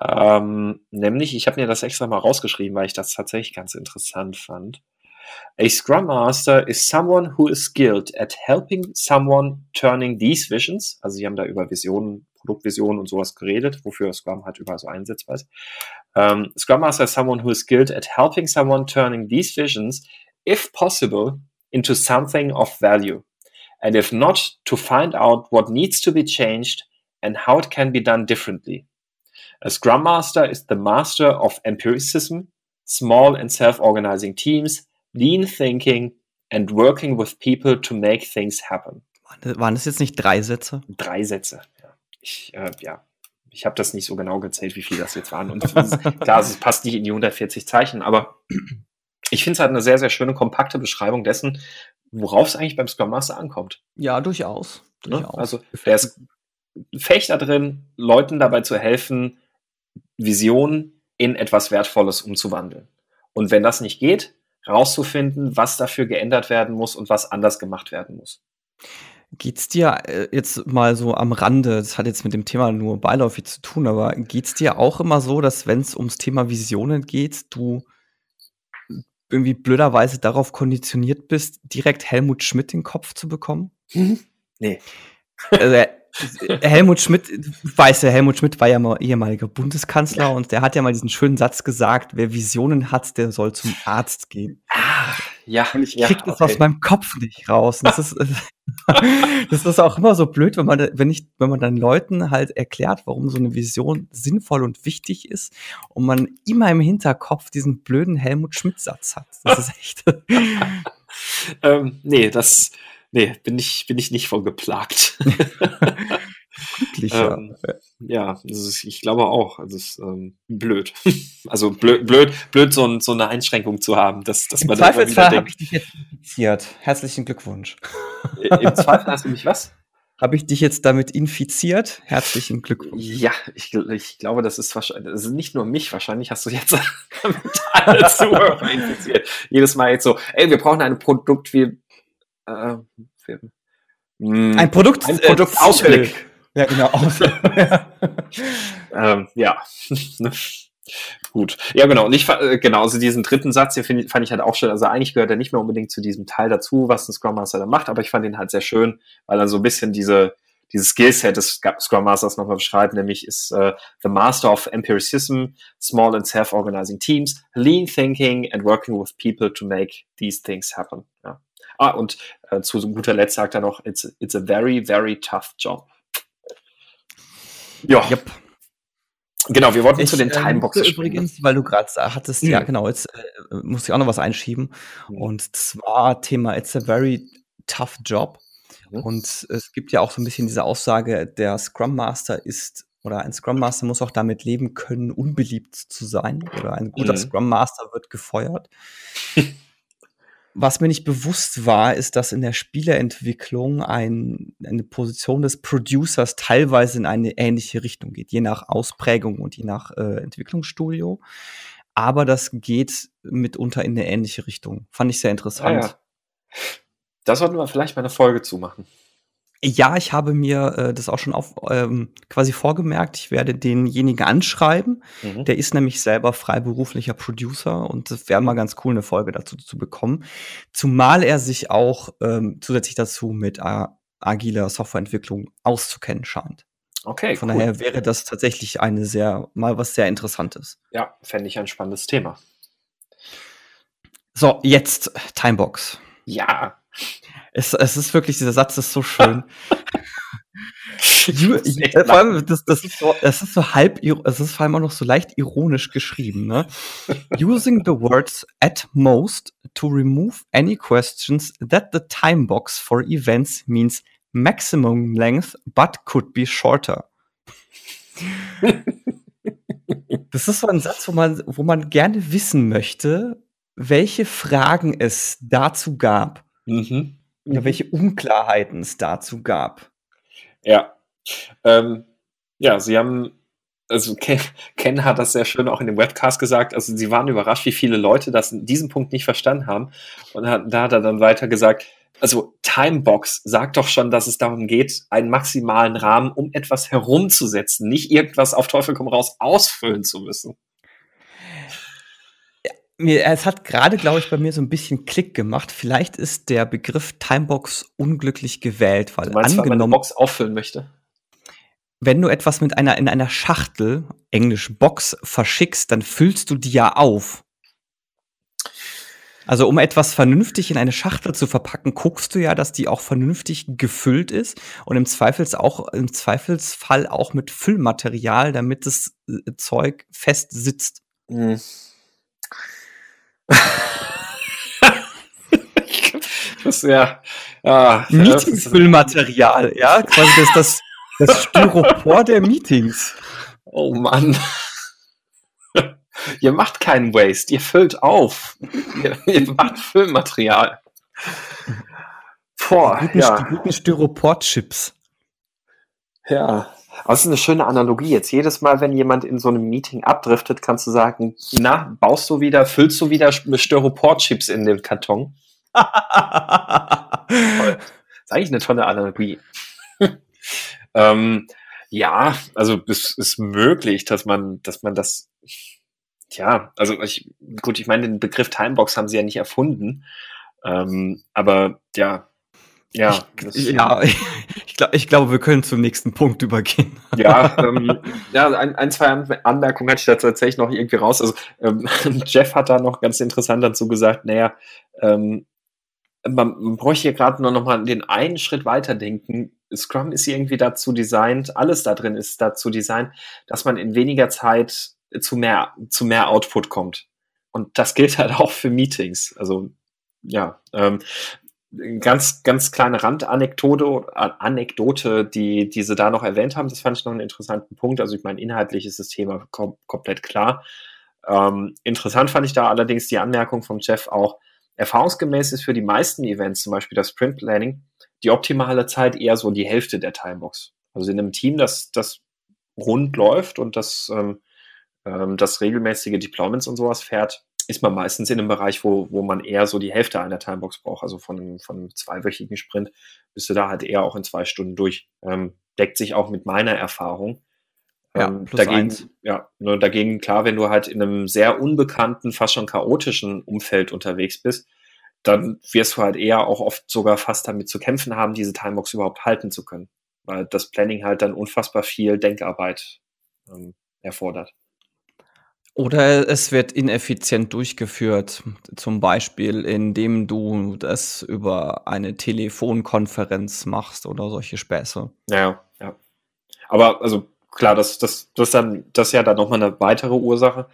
Ähm, nämlich, ich habe mir das extra mal rausgeschrieben, weil ich das tatsächlich ganz interessant fand. A Scrum Master is someone who is skilled at helping someone turning these visions. Also sie haben da über Visionen, Produktvisionen und sowas geredet, wofür Scrum halt überall so einsetzbar ist. Um, Scrum Master is someone who is skilled at helping someone turning these visions, if possible, into something of value and if not, to find out what needs to be changed and how it can be done differently. A Scrum Master is the master of empiricism, small and self-organizing teams, lean thinking and working with people to make things happen. Waren das jetzt nicht drei Sätze? Drei Sätze, ja. Ich, äh, ja. ich habe das nicht so genau gezählt, wie viel das jetzt waren. Und klar, es passt nicht in die 140 Zeichen, aber ich finde es halt eine sehr, sehr schöne, kompakte Beschreibung dessen, worauf es eigentlich beim Scrum Master ankommt. Ja, durchaus. Ne? durchaus. Also der ist fähig da drin, Leuten dabei zu helfen, Visionen in etwas Wertvolles umzuwandeln. Und wenn das nicht geht, rauszufinden, was dafür geändert werden muss und was anders gemacht werden muss. Geht's dir äh, jetzt mal so am Rande, das hat jetzt mit dem Thema nur beiläufig zu tun, aber geht's dir auch immer so, dass wenn es ums Thema Visionen geht, du irgendwie blöderweise darauf konditioniert bist, direkt Helmut Schmidt in den Kopf zu bekommen? Mhm. Nee. Also, Helmut Schmidt, weiß ja, Helmut Schmidt war ja mal ehemaliger Bundeskanzler ja. und der hat ja mal diesen schönen Satz gesagt, wer Visionen hat, der soll zum Arzt gehen. Ah, ja. Und ich krieg ja, das okay. aus meinem Kopf nicht raus. das ist, das ist auch immer so blöd, wenn man, wenn ich, wenn man dann Leuten halt erklärt, warum so eine Vision sinnvoll und wichtig ist und man immer im Hinterkopf diesen blöden Helmut Schmidt-Satz hat. Das ist echt. ähm, nee, das, nee, bin ich, bin ich nicht von geplagt. Glücklicher. Ähm, ja, ist, ich glaube auch. Also es ist ähm, blöd. Also blöd, blöd, blöd so, ein, so, eine Einschränkung zu haben, dass, dass Im man Zweifelsfall habe ich dich jetzt infiziert. Herzlichen Glückwunsch. Im Zweifel hast du mich was? Habe ich dich jetzt damit infiziert? Herzlichen Glückwunsch. Ja, ich, ich glaube, das ist wahrscheinlich, das ist nicht nur mich, wahrscheinlich hast du jetzt damit alle Zuhörer infiziert. Jedes Mal jetzt so, ey, wir brauchen ein Produkt wie, äh, wir, mh, ein Produkt, ein Produktausblick. Ja, genau. ähm, ja. Gut. Ja, genau. Und ich, äh, genau, also diesen dritten Satz hier find, fand ich halt auch schön. Also eigentlich gehört er nicht mehr unbedingt zu diesem Teil dazu, was ein Scrum Master da macht, aber ich fand ihn halt sehr schön, weil er so ein bisschen diese, dieses Skillset des Scrum Masters nochmal beschreibt, nämlich ist uh, the master of empiricism, small and self-organizing teams, lean thinking and working with people to make these things happen. Ja. Ah, und äh, zu guter Letzt sagt er noch, it's, it's a very, very tough job. Ja. Yep. Genau, wir wollten ich, zu den ähm, Timeboxen äh, Übrigens, weil du gerade hattest, mhm. ja genau, jetzt äh, muss ich auch noch was einschieben. Mhm. Und zwar Thema It's a very tough job. Mhm. Und es gibt ja auch so ein bisschen diese Aussage, der Scrum Master ist oder ein Scrum Master muss auch damit leben können, unbeliebt zu sein. Oder ein guter mhm. Scrum Master wird gefeuert. Was mir nicht bewusst war, ist, dass in der Spieleentwicklung ein, eine Position des Producers teilweise in eine ähnliche Richtung geht, je nach Ausprägung und je nach äh, Entwicklungsstudio. Aber das geht mitunter in eine ähnliche Richtung. Fand ich sehr interessant. Ja, ja. Das sollten wir vielleicht mal eine Folge zumachen. Ja, ich habe mir äh, das auch schon auf, ähm, quasi vorgemerkt. Ich werde denjenigen anschreiben. Mhm. Der ist nämlich selber freiberuflicher Producer und es wäre mal ganz cool, eine Folge dazu zu bekommen. Zumal er sich auch ähm, zusätzlich dazu mit äh, agiler Softwareentwicklung auszukennen scheint. Okay. Von cool. daher wäre das tatsächlich eine sehr, mal was sehr Interessantes. Ja, fände ich ein spannendes Thema. So, jetzt Timebox. Ja. Es, es ist wirklich, dieser Satz ist so schön. You, äh, vor allem, das, das, ist so, das ist so halb, es ist vor allem auch noch so leicht ironisch geschrieben, ne? Using the words at most to remove any questions that the time box for events means maximum length but could be shorter. das ist so ein Satz, wo man, wo man gerne wissen möchte, welche Fragen es dazu gab. Mhm. Mhm. welche Unklarheiten es dazu gab. Ja. Ähm, ja, sie haben, also Ken, Ken, hat das sehr schön auch in dem Webcast gesagt, also sie waren überrascht, wie viele Leute das in diesem Punkt nicht verstanden haben. Und hat, da hat er dann weiter gesagt, also Timebox sagt doch schon, dass es darum geht, einen maximalen Rahmen um etwas herumzusetzen, nicht irgendwas auf Teufel komm raus ausfüllen zu müssen. Mir, es hat gerade, glaube ich, bei mir so ein bisschen Klick gemacht. Vielleicht ist der Begriff Timebox unglücklich gewählt, weil du meinst, angenommen, weil man eine Box auffüllen möchte. Wenn du etwas mit einer in einer Schachtel, Englisch Box, verschickst, dann füllst du die ja auf. Also um etwas vernünftig in eine Schachtel zu verpacken, guckst du ja, dass die auch vernünftig gefüllt ist und im Zweifels auch im Zweifelsfall auch mit Füllmaterial, damit das äh, Zeug fest sitzt. Mhm. das ja. Ah, Meetingfüllmaterial, ja, quasi das, das, das Styropor der Meetings. Oh Mann. ihr macht keinen Waste, ihr füllt auf. ihr, ihr macht Füllmaterial. Boah, die guten, ja. guten Styropor-Chips. Ja, aber es ist eine schöne Analogie. Jetzt jedes Mal, wenn jemand in so einem Meeting abdriftet, kannst du sagen, na, baust du wieder, füllst du wieder Styropor-Chips in den Karton? das ist eigentlich eine tolle Analogie. ähm, ja, also es ist möglich, dass man, dass man das, ja, also ich, gut, ich meine, den Begriff Timebox haben sie ja nicht erfunden. Ähm, aber ja, ja, ich, ja, ich, glaub, ich glaube, wir können zum nächsten Punkt übergehen. Ja, ähm, ja ein, ein, zwei Anmerkungen hatte ich da tatsächlich noch irgendwie raus. Also ähm, Jeff hat da noch ganz interessant dazu gesagt, naja, ähm, man, man bräuchte hier gerade nur noch mal den einen Schritt weiter denken. Scrum ist irgendwie dazu designt, alles da drin ist dazu designt, dass man in weniger Zeit zu mehr, zu mehr Output kommt. Und das gilt halt auch für Meetings. Also ja, ähm, ganz, ganz kleine Randanekdote, Anekdote, die, die sie da noch erwähnt haben, das fand ich noch einen interessanten Punkt. Also ich meine, inhaltlich ist das Thema kom komplett klar. Ähm, interessant fand ich da allerdings die Anmerkung vom Jeff auch, erfahrungsgemäß ist für die meisten Events, zum Beispiel das Sprint Planning, die optimale Zeit eher so die Hälfte der Timebox. Also in einem Team, das, das rund läuft und das, ähm, ähm, das regelmäßige Deployments und sowas fährt, ist man meistens in einem Bereich, wo, wo man eher so die Hälfte einer Timebox braucht. Also von einem, von einem zweiwöchigen Sprint bist du da halt eher auch in zwei Stunden durch. Ähm, deckt sich auch mit meiner Erfahrung. Ja, ähm, dagegen, eins. ja, nur dagegen klar, wenn du halt in einem sehr unbekannten, fast schon chaotischen Umfeld unterwegs bist, dann wirst du halt eher auch oft sogar fast damit zu kämpfen haben, diese Timebox überhaupt halten zu können. Weil das Planning halt dann unfassbar viel Denkarbeit ähm, erfordert. Oder es wird ineffizient durchgeführt, zum Beispiel indem du das über eine Telefonkonferenz machst oder solche Späße. Ja, ja. Aber also klar, das, das, das, dann, das ist ja dann nochmal eine weitere Ursache.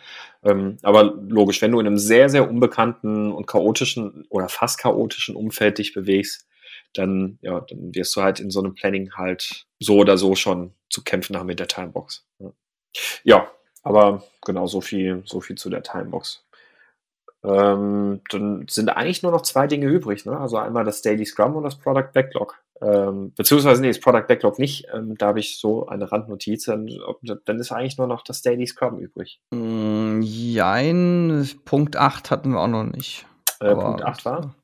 Ähm, aber logisch, wenn du in einem sehr, sehr unbekannten und chaotischen oder fast chaotischen Umfeld dich bewegst, dann, ja, dann wirst du halt in so einem Planning halt so oder so schon zu kämpfen haben mit der Timebox. Ja. Aber genau, so viel, so viel zu der Timebox. Ähm, dann sind eigentlich nur noch zwei Dinge übrig. Ne? Also einmal das Daily Scrum und das Product Backlog. Ähm, beziehungsweise, nee, das Product Backlog nicht. Ähm, da habe ich so eine Randnotiz. Dann, dann, ist eigentlich nur noch das Daily Scrum übrig. Mm, jein, Punkt 8 hatten wir auch noch nicht. Äh, Punkt 8 war?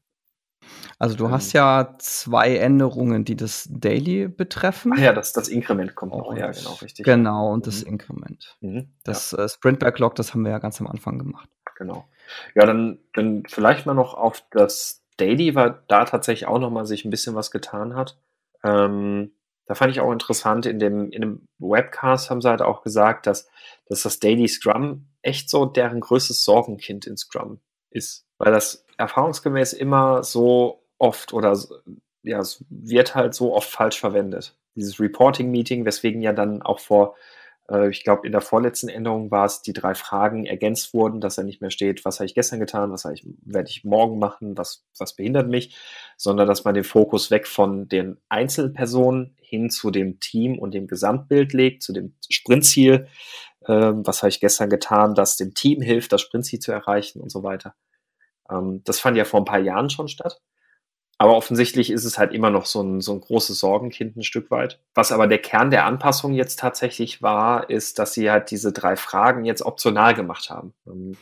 Also du hast ähm. ja zwei Änderungen, die das Daily betreffen. Ach ja, das, das Inkrement kommt noch. Ja, genau, richtig. Genau, und das mhm. Inkrement. Mhm, das ja. äh, Sprint Backlog, das haben wir ja ganz am Anfang gemacht. Genau. Ja, dann, dann vielleicht mal noch auf das Daily, weil da tatsächlich auch noch mal sich ein bisschen was getan hat. Ähm, da fand ich auch interessant, in dem, in dem Webcast haben sie halt auch gesagt, dass, dass das Daily Scrum echt so deren größtes Sorgenkind in Scrum ist. Weil das erfahrungsgemäß immer so oft oder ja, es wird halt so oft falsch verwendet. Dieses Reporting-Meeting, weswegen ja dann auch vor, äh, ich glaube, in der vorletzten Änderung war es, die drei Fragen ergänzt wurden, dass er nicht mehr steht, was habe ich gestern getan, was ich, werde ich morgen machen, was, was behindert mich, sondern dass man den Fokus weg von den Einzelpersonen hin zu dem Team und dem Gesamtbild legt, zu dem Sprintziel, äh, was habe ich gestern getan, das dem Team hilft, das Sprintziel zu erreichen und so weiter. Ähm, das fand ja vor ein paar Jahren schon statt. Aber offensichtlich ist es halt immer noch so ein, so ein großes Sorgenkind ein Stück weit. Was aber der Kern der Anpassung jetzt tatsächlich war, ist, dass sie halt diese drei Fragen jetzt optional gemacht haben. Ähm,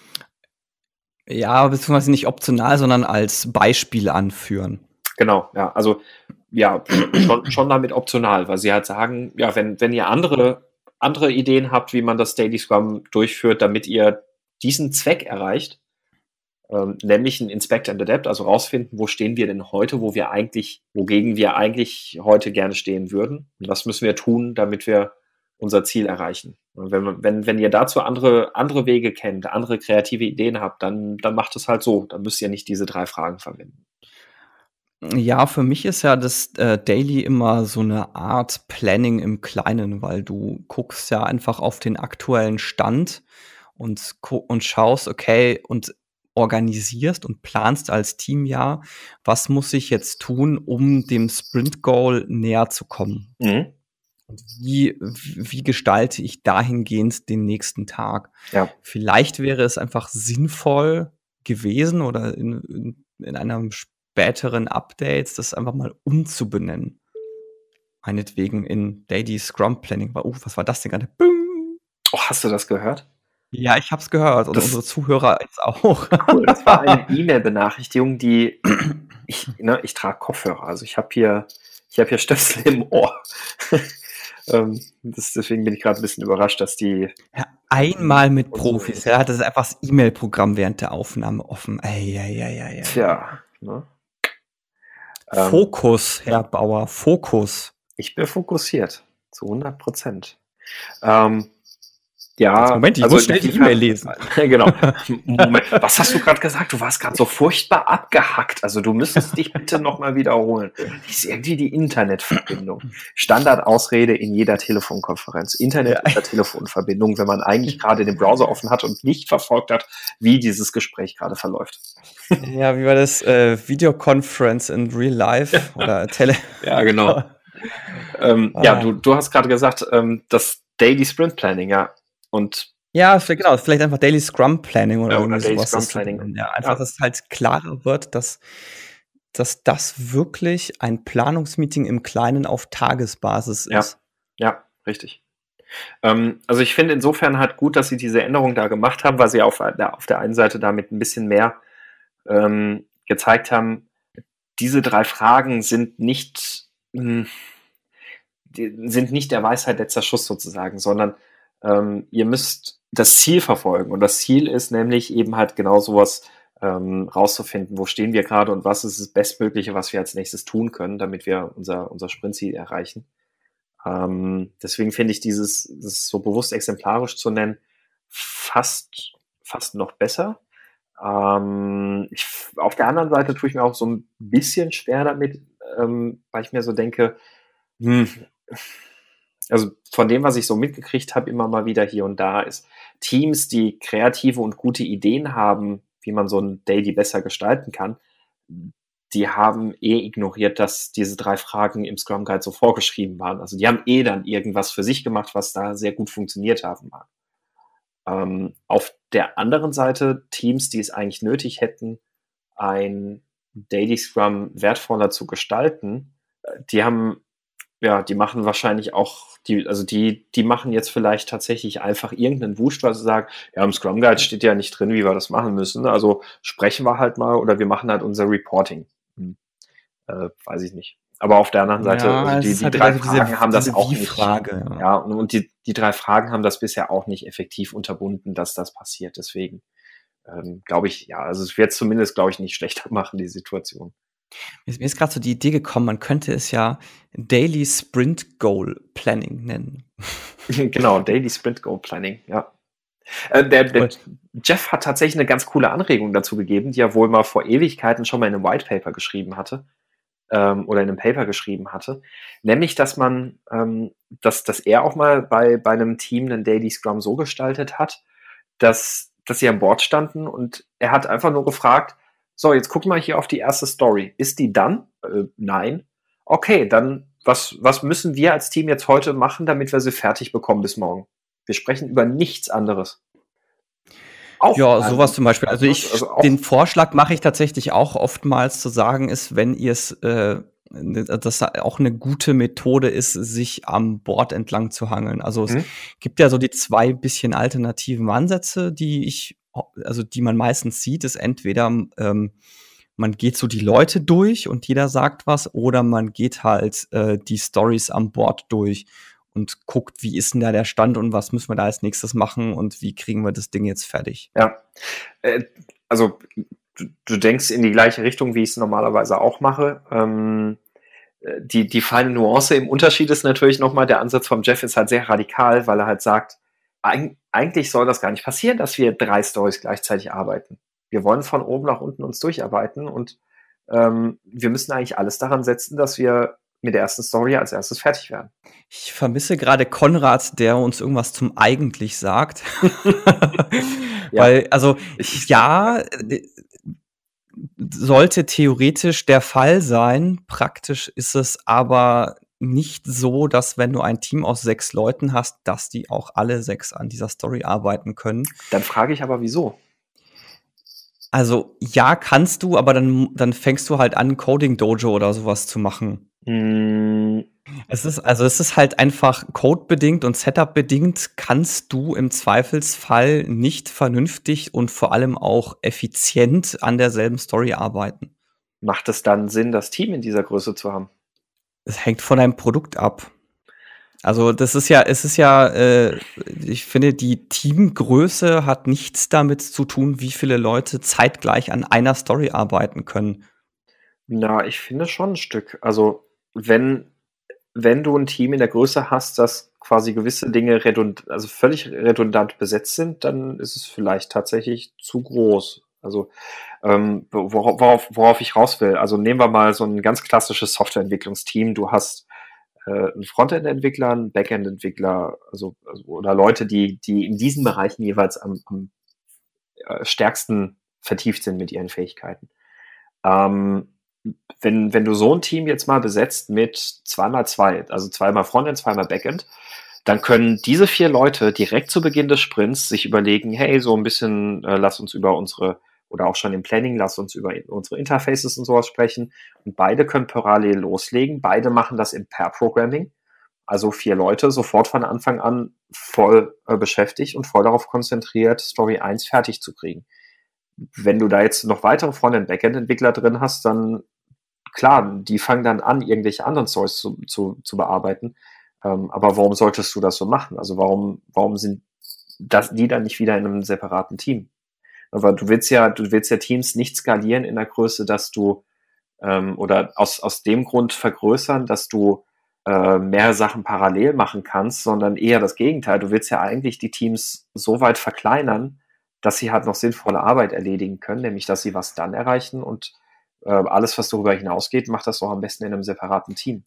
ja, beziehungsweise nicht optional, sondern als Beispiel anführen. Genau, ja. Also ja, schon, schon damit optional, weil sie halt sagen, ja, wenn, wenn ihr andere, andere Ideen habt, wie man das Daily Scrum durchführt, damit ihr diesen Zweck erreicht, ähm, nämlich ein Inspect and Adapt, also rausfinden, wo stehen wir denn heute, wo wir eigentlich, wogegen wir eigentlich heute gerne stehen würden. Und was müssen wir tun, damit wir unser Ziel erreichen. Und wenn, wenn, wenn ihr dazu andere, andere Wege kennt, andere kreative Ideen habt, dann, dann macht es halt so. Dann müsst ihr nicht diese drei Fragen verwenden. Ja, für mich ist ja das äh, Daily immer so eine Art Planning im Kleinen, weil du guckst ja einfach auf den aktuellen Stand und, und schaust, okay, und organisierst und planst als Team ja, was muss ich jetzt tun, um dem Sprint Goal näher zu kommen? Mhm. Wie, wie gestalte ich dahingehend den nächsten Tag? Ja. Vielleicht wäre es einfach sinnvoll gewesen oder in, in, in einem späteren Updates das einfach mal umzubenennen. Meinetwegen in Daily Scrum Planning. Oh, was war das denn gerade? Oh, hast du das gehört? Ja, ich habe es gehört und das, unsere Zuhörer jetzt auch. Cool, das war eine E-Mail-Benachrichtigung, die ich, ne, ich trage Kopfhörer, also ich habe hier, ich habe hier Stöpsel im Ohr. ähm, das, deswegen bin ich gerade ein bisschen überrascht, dass die. Ja, einmal mit Profis, ja, hat das einfach das E-Mail-Programm während der Aufnahme offen. Ey, ey, ey, ey, Tja, ne? Ähm, Fokus, Herr Bauer, Fokus. Ich bin fokussiert, zu 100 Prozent. Ähm, ja, Moment, ich also muss schnell die E-Mail lesen. genau. Moment, was hast du gerade gesagt? Du warst gerade so furchtbar abgehackt. Also du müsstest dich bitte nochmal wiederholen. Das ist irgendwie die Internetverbindung. Standardausrede in jeder Telefonkonferenz. Internet ja. Telefonverbindung, wenn man eigentlich gerade den Browser offen hat und nicht verfolgt hat, wie dieses Gespräch gerade verläuft. Ja, wie war das? Äh, Videoconference in Real Life oder Tele. ja, genau. ähm, ah. Ja, du, du hast gerade gesagt, ähm, das Daily Sprint Planning, ja. Und ja, genau, vielleicht einfach Daily Scrum Planning oder, ja, oder Daily sowas. Scrum Planning. Ja, einfach, ja. dass es halt klarer wird, dass, dass das wirklich ein Planungsmeeting im Kleinen auf Tagesbasis ist. Ja, ja richtig. Ähm, also ich finde insofern halt gut, dass sie diese Änderung da gemacht haben, weil sie auf, der, auf der einen Seite damit ein bisschen mehr ähm, gezeigt haben, diese drei Fragen sind nicht, mh, hm, sind nicht der Weisheit letzter Schuss sozusagen, sondern ähm, ihr müsst das Ziel verfolgen. Und das Ziel ist nämlich eben halt genau sowas ähm, rauszufinden, wo stehen wir gerade und was ist das Bestmögliche, was wir als nächstes tun können, damit wir unser, unser Sprintziel erreichen. Ähm, deswegen finde ich dieses, das so bewusst exemplarisch zu nennen, fast, fast noch besser. Ähm, ich, auf der anderen Seite tue ich mir auch so ein bisschen schwer damit, ähm, weil ich mir so denke, hm, also von dem, was ich so mitgekriegt habe, immer mal wieder hier und da, ist Teams, die kreative und gute Ideen haben, wie man so ein Daily besser gestalten kann, die haben eh ignoriert, dass diese drei Fragen im Scrum Guide so vorgeschrieben waren. Also die haben eh dann irgendwas für sich gemacht, was da sehr gut funktioniert haben mag. Ähm, auf der anderen Seite Teams, die es eigentlich nötig hätten, ein Daily Scrum wertvoller zu gestalten, äh, die haben ja, die machen wahrscheinlich auch, die, also die, die machen jetzt vielleicht tatsächlich einfach irgendeinen Wust, weil sie sagen, ja, im Scrum Guide steht ja nicht drin, wie wir das machen müssen. Also sprechen wir halt mal oder wir machen halt unser Reporting. Hm. Äh, weiß ich nicht. Aber auf der anderen Seite, ja, also die, die drei Fragen diese, haben das auch nicht. Frage, ja. ja, und die, die drei Fragen haben das bisher auch nicht effektiv unterbunden, dass das passiert. Deswegen ähm, glaube ich, ja, also es wird zumindest, glaube ich, nicht schlechter machen, die Situation. Mir ist, gerade so die Idee gekommen, man könnte es ja Daily Sprint Goal Planning nennen. genau, Daily Sprint Goal Planning, ja. Äh, der, der Jeff hat tatsächlich eine ganz coole Anregung dazu gegeben, die er wohl mal vor Ewigkeiten schon mal in einem White Paper geschrieben hatte ähm, oder in einem Paper geschrieben hatte, nämlich, dass man, ähm, dass, dass er auch mal bei, bei einem Team einen Daily Scrum so gestaltet hat, dass, dass sie an Bord standen und er hat einfach nur gefragt, so, jetzt guck mal hier auf die erste Story. Ist die dann? Äh, nein. Okay, dann was, was müssen wir als Team jetzt heute machen, damit wir sie fertig bekommen bis morgen? Wir sprechen über nichts anderes. Auch ja, sowas zum Beispiel. Also ich, also den Vorschlag mache ich tatsächlich auch oftmals zu sagen ist, wenn ihr es, äh, ne, das auch eine gute Methode ist, sich am Board entlang zu hangeln. Also mhm. es gibt ja so die zwei bisschen alternativen Ansätze, die ich, also die man meistens sieht, ist entweder ähm, man geht so die Leute durch und jeder sagt was, oder man geht halt äh, die Stories am Board durch und guckt, wie ist denn da der Stand und was müssen wir da als nächstes machen und wie kriegen wir das Ding jetzt fertig. Ja, äh, also du, du, denkst in die gleiche Richtung, wie ich es normalerweise auch mache. Ähm, äh, die, die feine Nuance im Unterschied ist natürlich nochmal, der Ansatz vom Jeff ist halt sehr radikal, weil er halt sagt, eigentlich soll das gar nicht passieren, dass wir drei Stories gleichzeitig arbeiten. Wir wollen von oben nach unten uns durcharbeiten und ähm, wir müssen eigentlich alles daran setzen, dass wir mit der ersten Story als erstes fertig werden. Ich vermisse gerade Konrad, der uns irgendwas zum eigentlich sagt. ja. Weil, also, ich, ja, sollte theoretisch der Fall sein. Praktisch ist es aber nicht so, dass wenn du ein Team aus sechs Leuten hast, dass die auch alle sechs an dieser Story arbeiten können. Dann frage ich aber, wieso? Also ja, kannst du, aber dann, dann fängst du halt an, Coding Dojo oder sowas zu machen. Mm. Es ist, also es ist halt einfach codebedingt und Setup-bedingt kannst du im Zweifelsfall nicht vernünftig und vor allem auch effizient an derselben Story arbeiten. Macht es dann Sinn, das Team in dieser Größe zu haben? Es hängt von deinem Produkt ab. Also das ist ja, es ist ja, äh, ich finde, die Teamgröße hat nichts damit zu tun, wie viele Leute zeitgleich an einer Story arbeiten können. Na, ich finde schon ein Stück. Also wenn, wenn du ein Team in der Größe hast, das quasi gewisse Dinge redundant, also völlig redundant besetzt sind, dann ist es vielleicht tatsächlich zu groß. Also ähm, worauf, worauf ich raus will. Also nehmen wir mal so ein ganz klassisches Softwareentwicklungsteam. Du hast äh, einen Frontend-Entwickler, einen Backend-Entwickler, also, also, oder Leute, die, die in diesen Bereichen jeweils am, am äh, stärksten vertieft sind mit ihren Fähigkeiten. Ähm, wenn, wenn du so ein Team jetzt mal besetzt mit zweimal zwei, also zweimal Frontend, zweimal Backend, dann können diese vier Leute direkt zu Beginn des Sprints sich überlegen, hey, so ein bisschen, äh, lass uns über unsere oder auch schon im Planning, lass uns über unsere Interfaces und sowas sprechen. Und beide können parallel loslegen. Beide machen das im Pair-Programming. Also vier Leute sofort von Anfang an voll äh, beschäftigt und voll darauf konzentriert, Story 1 fertig zu kriegen. Wenn du da jetzt noch weitere Frontend-Backend-Entwickler drin hast, dann klar, die fangen dann an, irgendwelche anderen Stories zu, zu, zu bearbeiten. Ähm, aber warum solltest du das so machen? Also warum, warum sind das, die dann nicht wieder in einem separaten Team? Aber du willst ja, du willst ja Teams nicht skalieren in der Größe, dass du ähm, oder aus, aus dem Grund vergrößern, dass du äh, mehr Sachen parallel machen kannst, sondern eher das Gegenteil. Du willst ja eigentlich die Teams so weit verkleinern, dass sie halt noch sinnvolle Arbeit erledigen können, nämlich dass sie was dann erreichen und äh, alles, was darüber hinausgeht, macht das doch am besten in einem separaten Team.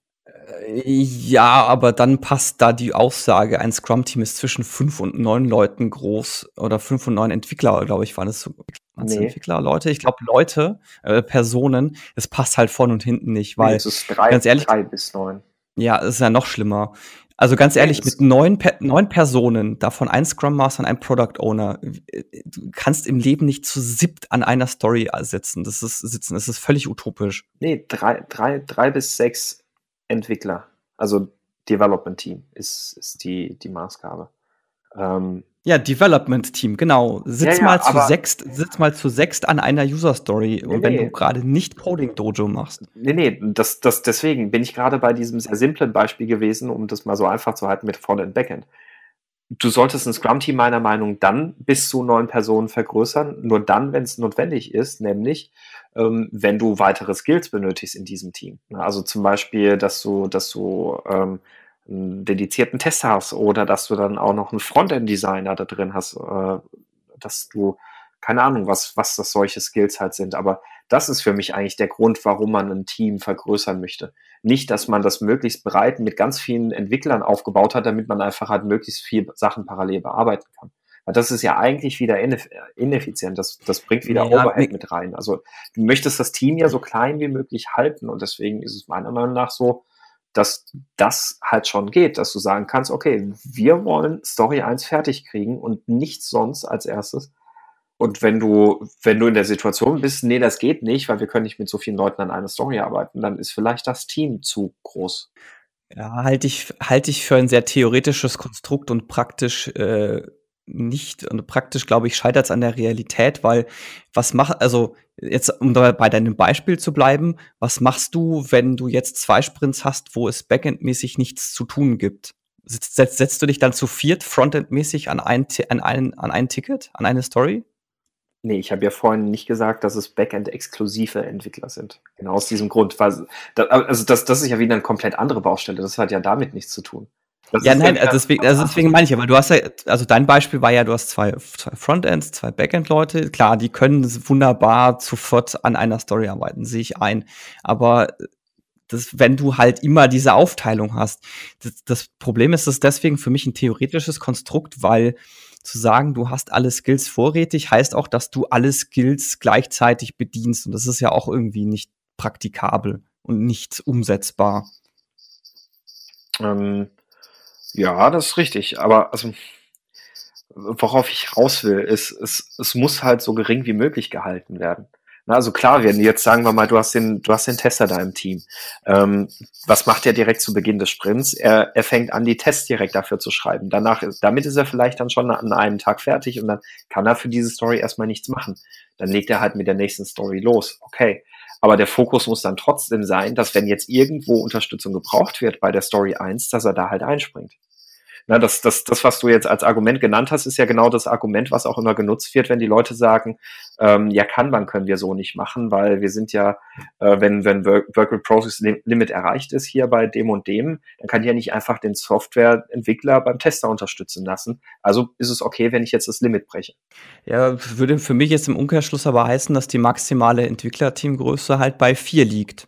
Ja, aber dann passt da die Aussage, ein Scrum-Team ist zwischen fünf und neun Leuten groß oder fünf und neun Entwickler, glaube ich, waren es so. Nee. Entwickler, Leute? Ich glaube, Leute, äh, Personen, es passt halt vorne und hinten nicht, weil. Nee, es ist drei, ganz ehrlich, drei bis neun. Ja, es ist ja noch schlimmer. Also ganz ehrlich, mit neun, neun Personen, davon ein Scrum Master und ein Product Owner, du kannst im Leben nicht zu siebt an einer Story sitzen. Das ist sitzen, das ist völlig utopisch. Nee, drei, drei, drei bis sechs Entwickler, also Development Team ist, ist die, die Maßgabe. Ähm, ja, Development Team, genau. Sitz ja, ja, mal zu sechst, sitz mal zu sechst an einer User Story nee, wenn nee. du gerade nicht Coding Dojo machst. Nee, nee, das, das, deswegen bin ich gerade bei diesem sehr simplen Beispiel gewesen, um das mal so einfach zu halten mit Frontend Backend. Du solltest ein Scrum-Team meiner Meinung dann bis zu neun Personen vergrößern, nur dann, wenn es notwendig ist, nämlich ähm, wenn du weitere Skills benötigst in diesem Team. Also zum Beispiel, dass du, dass du ähm, einen dedizierten Tester hast oder dass du dann auch noch einen Frontend-Designer da drin hast, äh, dass du, keine Ahnung, was, was das solche Skills halt sind. Aber das ist für mich eigentlich der Grund, warum man ein Team vergrößern möchte. Nicht, dass man das möglichst breit mit ganz vielen Entwicklern aufgebaut hat, damit man einfach halt möglichst viele Sachen parallel bearbeiten kann. Weil das ist ja eigentlich wieder ineffizient. Das, das bringt wieder ja, Overhead mit rein. Also du möchtest das Team ja so klein wie möglich halten und deswegen ist es meiner Meinung nach so, dass das halt schon geht, dass du sagen kannst, okay, wir wollen Story 1 fertig kriegen und nichts sonst als erstes. Und wenn du, wenn du in der Situation bist, nee, das geht nicht, weil wir können nicht mit so vielen Leuten an einer Story arbeiten, dann ist vielleicht das Team zu groß. Ja, halte ich, halte ich für ein sehr theoretisches Konstrukt und praktisch äh, nicht und praktisch, glaube ich, scheitert es an der Realität, weil was macht, also jetzt, um bei deinem Beispiel zu bleiben, was machst du, wenn du jetzt zwei Sprints hast, wo es backendmäßig nichts zu tun gibt? Setzt, setzt du dich dann zu viert frontendmäßig an ein, an, ein, an ein Ticket, an eine Story? Nee, ich habe ja vorhin nicht gesagt, dass es Backend-exklusive Entwickler sind. Genau aus diesem Grund. Weil, also das, das ist ja wieder eine komplett andere Baustelle. Das hat ja damit nichts zu tun. Das ja, nein, also deswegen, also deswegen meine ich ja, weil du hast ja, also dein Beispiel war ja, du hast zwei, zwei Frontends, zwei Backend-Leute. Klar, die können wunderbar sofort an einer Story arbeiten, sehe ich ein. Aber das, wenn du halt immer diese Aufteilung hast, das, das Problem ist, das deswegen für mich ein theoretisches Konstrukt, weil zu sagen, du hast alle Skills vorrätig, heißt auch, dass du alle Skills gleichzeitig bedienst. Und das ist ja auch irgendwie nicht praktikabel und nicht umsetzbar. Ähm, ja, das ist richtig. Aber also, worauf ich raus will, ist, es, es muss halt so gering wie möglich gehalten werden. Na, also klar, wenn jetzt sagen wir mal, du hast den, du hast den Tester da im Team. Ähm, was macht er direkt zu Beginn des Sprints? Er, er fängt an, die Tests direkt dafür zu schreiben. Danach, damit ist er vielleicht dann schon an einem Tag fertig und dann kann er für diese Story erstmal nichts machen. Dann legt er halt mit der nächsten Story los. Okay. Aber der Fokus muss dann trotzdem sein, dass wenn jetzt irgendwo Unterstützung gebraucht wird bei der Story 1, dass er da halt einspringt. Na, das, das, das, was du jetzt als Argument genannt hast, ist ja genau das Argument, was auch immer genutzt wird, wenn die Leute sagen, ähm, ja, Kanban können wir so nicht machen, weil wir sind ja, äh, wenn, wenn Work with Process Limit erreicht ist hier bei dem und dem, dann kann ich ja nicht einfach den Softwareentwickler beim Tester unterstützen lassen. Also ist es okay, wenn ich jetzt das Limit breche. Ja, würde für mich jetzt im Umkehrschluss aber heißen, dass die maximale Entwicklerteamgröße halt bei vier liegt.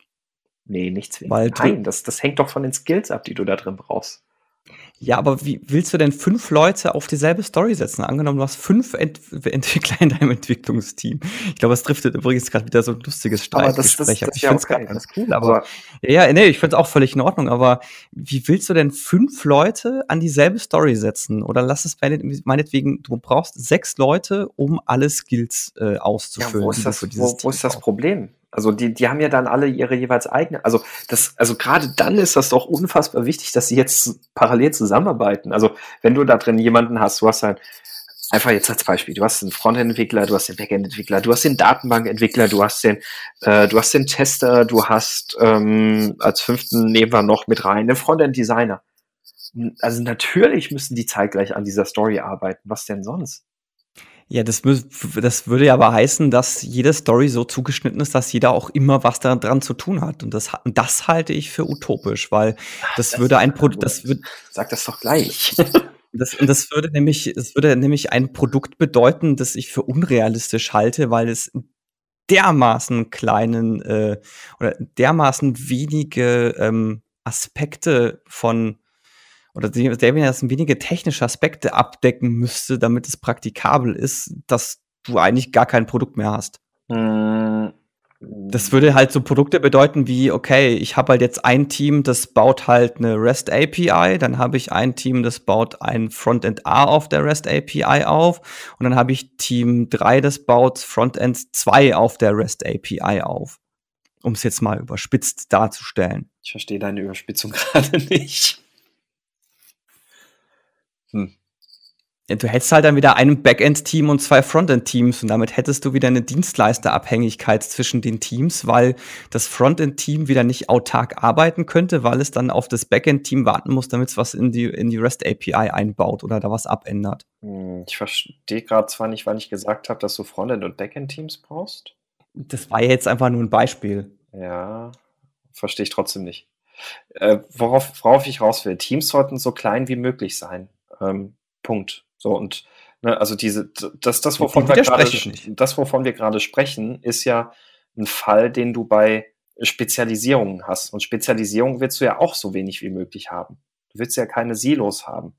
Nee, nichts. Weil Nein, das, das hängt doch von den Skills ab, die du da drin brauchst. Ja, aber wie willst du denn fünf Leute auf dieselbe Story setzen? Angenommen, du hast fünf Ent Entwickler in deinem Entwicklungsteam. Ich glaube, es driftet übrigens gerade wieder so ein lustiges Streitgespräch. Ich finde es ganz cool, aber, aber ja, nee, ich finde es auch völlig in Ordnung. Aber wie willst du denn fünf Leute an dieselbe Story setzen? Oder lass es meinetwegen, du brauchst sechs Leute, um alle Skills äh, auszufüllen. Ja, wo ist das, wo, wo ist das Problem? Also die, die haben ja dann alle ihre jeweils eigene. Also das, also gerade dann ist das doch unfassbar wichtig, dass sie jetzt parallel zusammenarbeiten. Also wenn du da drin jemanden hast, du hast halt einfach jetzt als Beispiel, du hast einen Frontend-Entwickler, du hast den Backend-Entwickler, du hast den Datenbank-Entwickler, du hast den, äh, du hast den Tester, du hast ähm, als fünften nehmen wir noch mit rein den Frontend-Designer. Also natürlich müssen die zeitgleich an dieser Story arbeiten. Was denn sonst? Ja, das, das würde ja aber heißen, dass jede Story so zugeschnitten ist, dass jeder auch immer was daran zu tun hat. Und das, das halte ich für utopisch, weil das, das würde ein Produkt, das wird. Sag das doch gleich. Das, das würde nämlich, es würde nämlich ein Produkt bedeuten, das ich für unrealistisch halte, weil es dermaßen kleinen äh, oder dermaßen wenige ähm, Aspekte von oder der das wenige technische Aspekte abdecken müsste, damit es praktikabel ist, dass du eigentlich gar kein Produkt mehr hast. Mm. Das würde halt so Produkte bedeuten wie, okay, ich habe halt jetzt ein Team, das baut halt eine REST API, dann habe ich ein Team, das baut ein Frontend A auf der REST API auf und dann habe ich Team 3, das baut Frontend 2 auf der REST API auf. Um es jetzt mal überspitzt darzustellen. Ich verstehe deine Überspitzung gerade nicht. Hm. Ja, du hättest halt dann wieder ein Backend-Team und zwei Frontend-Teams und damit hättest du wieder eine Dienstleisterabhängigkeit zwischen den Teams, weil das Frontend-Team wieder nicht autark arbeiten könnte, weil es dann auf das Backend-Team warten muss, damit es was in die, in die REST-API einbaut oder da was abändert. Hm, ich verstehe gerade zwar nicht, wann ich gesagt habe, dass du Frontend- und Backend-Teams brauchst. Das war jetzt einfach nur ein Beispiel. Ja, verstehe ich trotzdem nicht. Äh, worauf, worauf ich raus will, Teams sollten so klein wie möglich sein. Ähm, Punkt. So und ne, also diese, das, das, wovon wir gerade, das, wovon wir gerade sprechen, ist ja ein Fall, den du bei Spezialisierungen hast. Und Spezialisierung willst du ja auch so wenig wie möglich haben. Du willst ja keine Silos haben.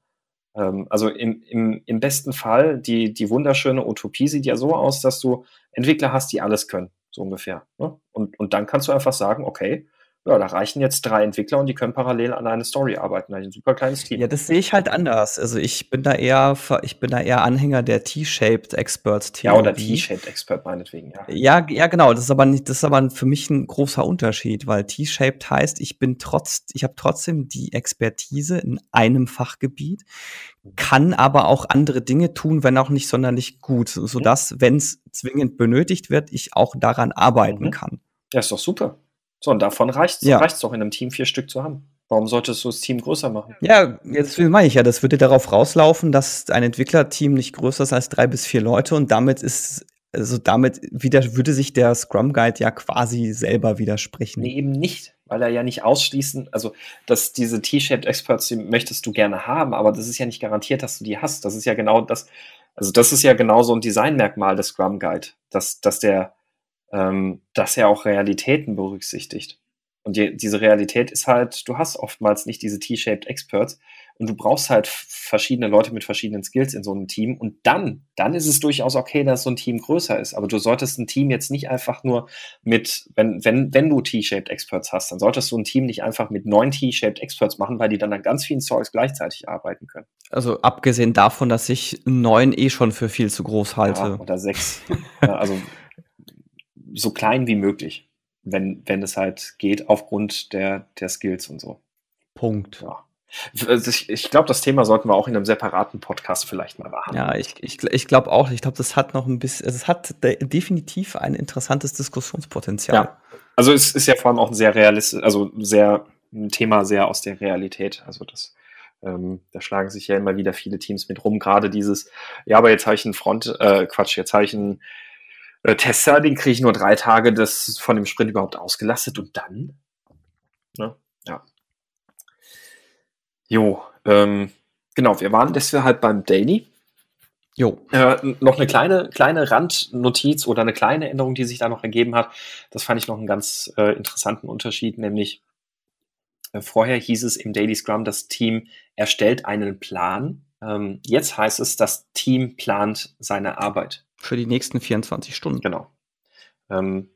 Ähm, also im, im, im besten Fall, die, die wunderschöne Utopie sieht ja so aus, dass du Entwickler hast, die alles können, so ungefähr. Ne? Und, und dann kannst du einfach sagen, okay, ja, da reichen jetzt drei Entwickler und die können parallel an einer Story arbeiten. Ein super kleines Team. Ja, das sehe ich halt anders. Also ich bin da eher, ich bin da eher Anhänger der T-shaped Expert Theorie. Ja, oder T-shaped Expert meinetwegen, ja. Ja, ja, genau. Das ist aber nicht, das ist aber für mich ein großer Unterschied, weil T-shaped heißt, ich bin trotz, ich habe trotzdem die Expertise in einem Fachgebiet, kann aber auch andere Dinge tun, wenn auch nicht sonderlich gut, sodass, wenn es zwingend benötigt wird, ich auch daran arbeiten mhm. kann. Ja, ist doch super. So, und davon reicht es ja. doch in einem Team vier Stück zu haben. Warum solltest du das Team größer machen? Ja, jetzt meine ich ja, das würde darauf rauslaufen, dass ein Entwicklerteam nicht größer ist als drei bis vier Leute und damit ist, also damit wieder, würde sich der Scrum Guide ja quasi selber widersprechen. Nee, eben nicht, weil er ja nicht ausschließen, also dass diese T-Shaped Experts, die möchtest du gerne haben, aber das ist ja nicht garantiert, dass du die hast. Das ist ja genau das, also das ist ja genau so ein Designmerkmal des Scrum Guide, dass, dass der ähm, dass er auch Realitäten berücksichtigt. Und die, diese Realität ist halt, du hast oftmals nicht diese T-shaped Experts und du brauchst halt verschiedene Leute mit verschiedenen Skills in so einem Team und dann, dann ist es durchaus okay, dass so ein Team größer ist. Aber du solltest ein Team jetzt nicht einfach nur mit, wenn, wenn, wenn du T-shaped Experts hast, dann solltest du ein Team nicht einfach mit neun T-shaped Experts machen, weil die dann an ganz vielen Zeugs gleichzeitig arbeiten können. Also abgesehen davon, dass ich neun eh schon für viel zu groß halte. Ja, oder sechs. also so klein wie möglich, wenn, wenn es halt geht, aufgrund der, der Skills und so. Punkt. Ja. Also ich, ich glaube, das Thema sollten wir auch in einem separaten Podcast vielleicht mal behandeln. Ja, ich, ich, ich glaube auch. Ich glaube, das hat noch ein bisschen, also es hat definitiv ein interessantes Diskussionspotenzial. Ja. Also es ist ja vor allem auch ein sehr realistisch, also sehr ein Thema sehr aus der Realität. Also das, ähm, da schlagen sich ja immer wieder viele Teams mit rum. Gerade dieses, ja, aber jetzt habe ich einen Front, äh, Quatsch, jetzt habe ich einen äh, Tester, den kriege ich nur drei Tage das von dem Sprint überhaupt ausgelastet und dann? Ne? Ja. Jo, ähm, genau, wir waren deshalb beim Daily. Jo. Äh, noch eine kleine, kleine Randnotiz oder eine kleine Änderung, die sich da noch ergeben hat. Das fand ich noch einen ganz äh, interessanten Unterschied, nämlich äh, vorher hieß es im Daily Scrum, das Team erstellt einen Plan. Ähm, jetzt heißt es, das Team plant seine Arbeit. Für die nächsten 24 Stunden. Genau. Ähm,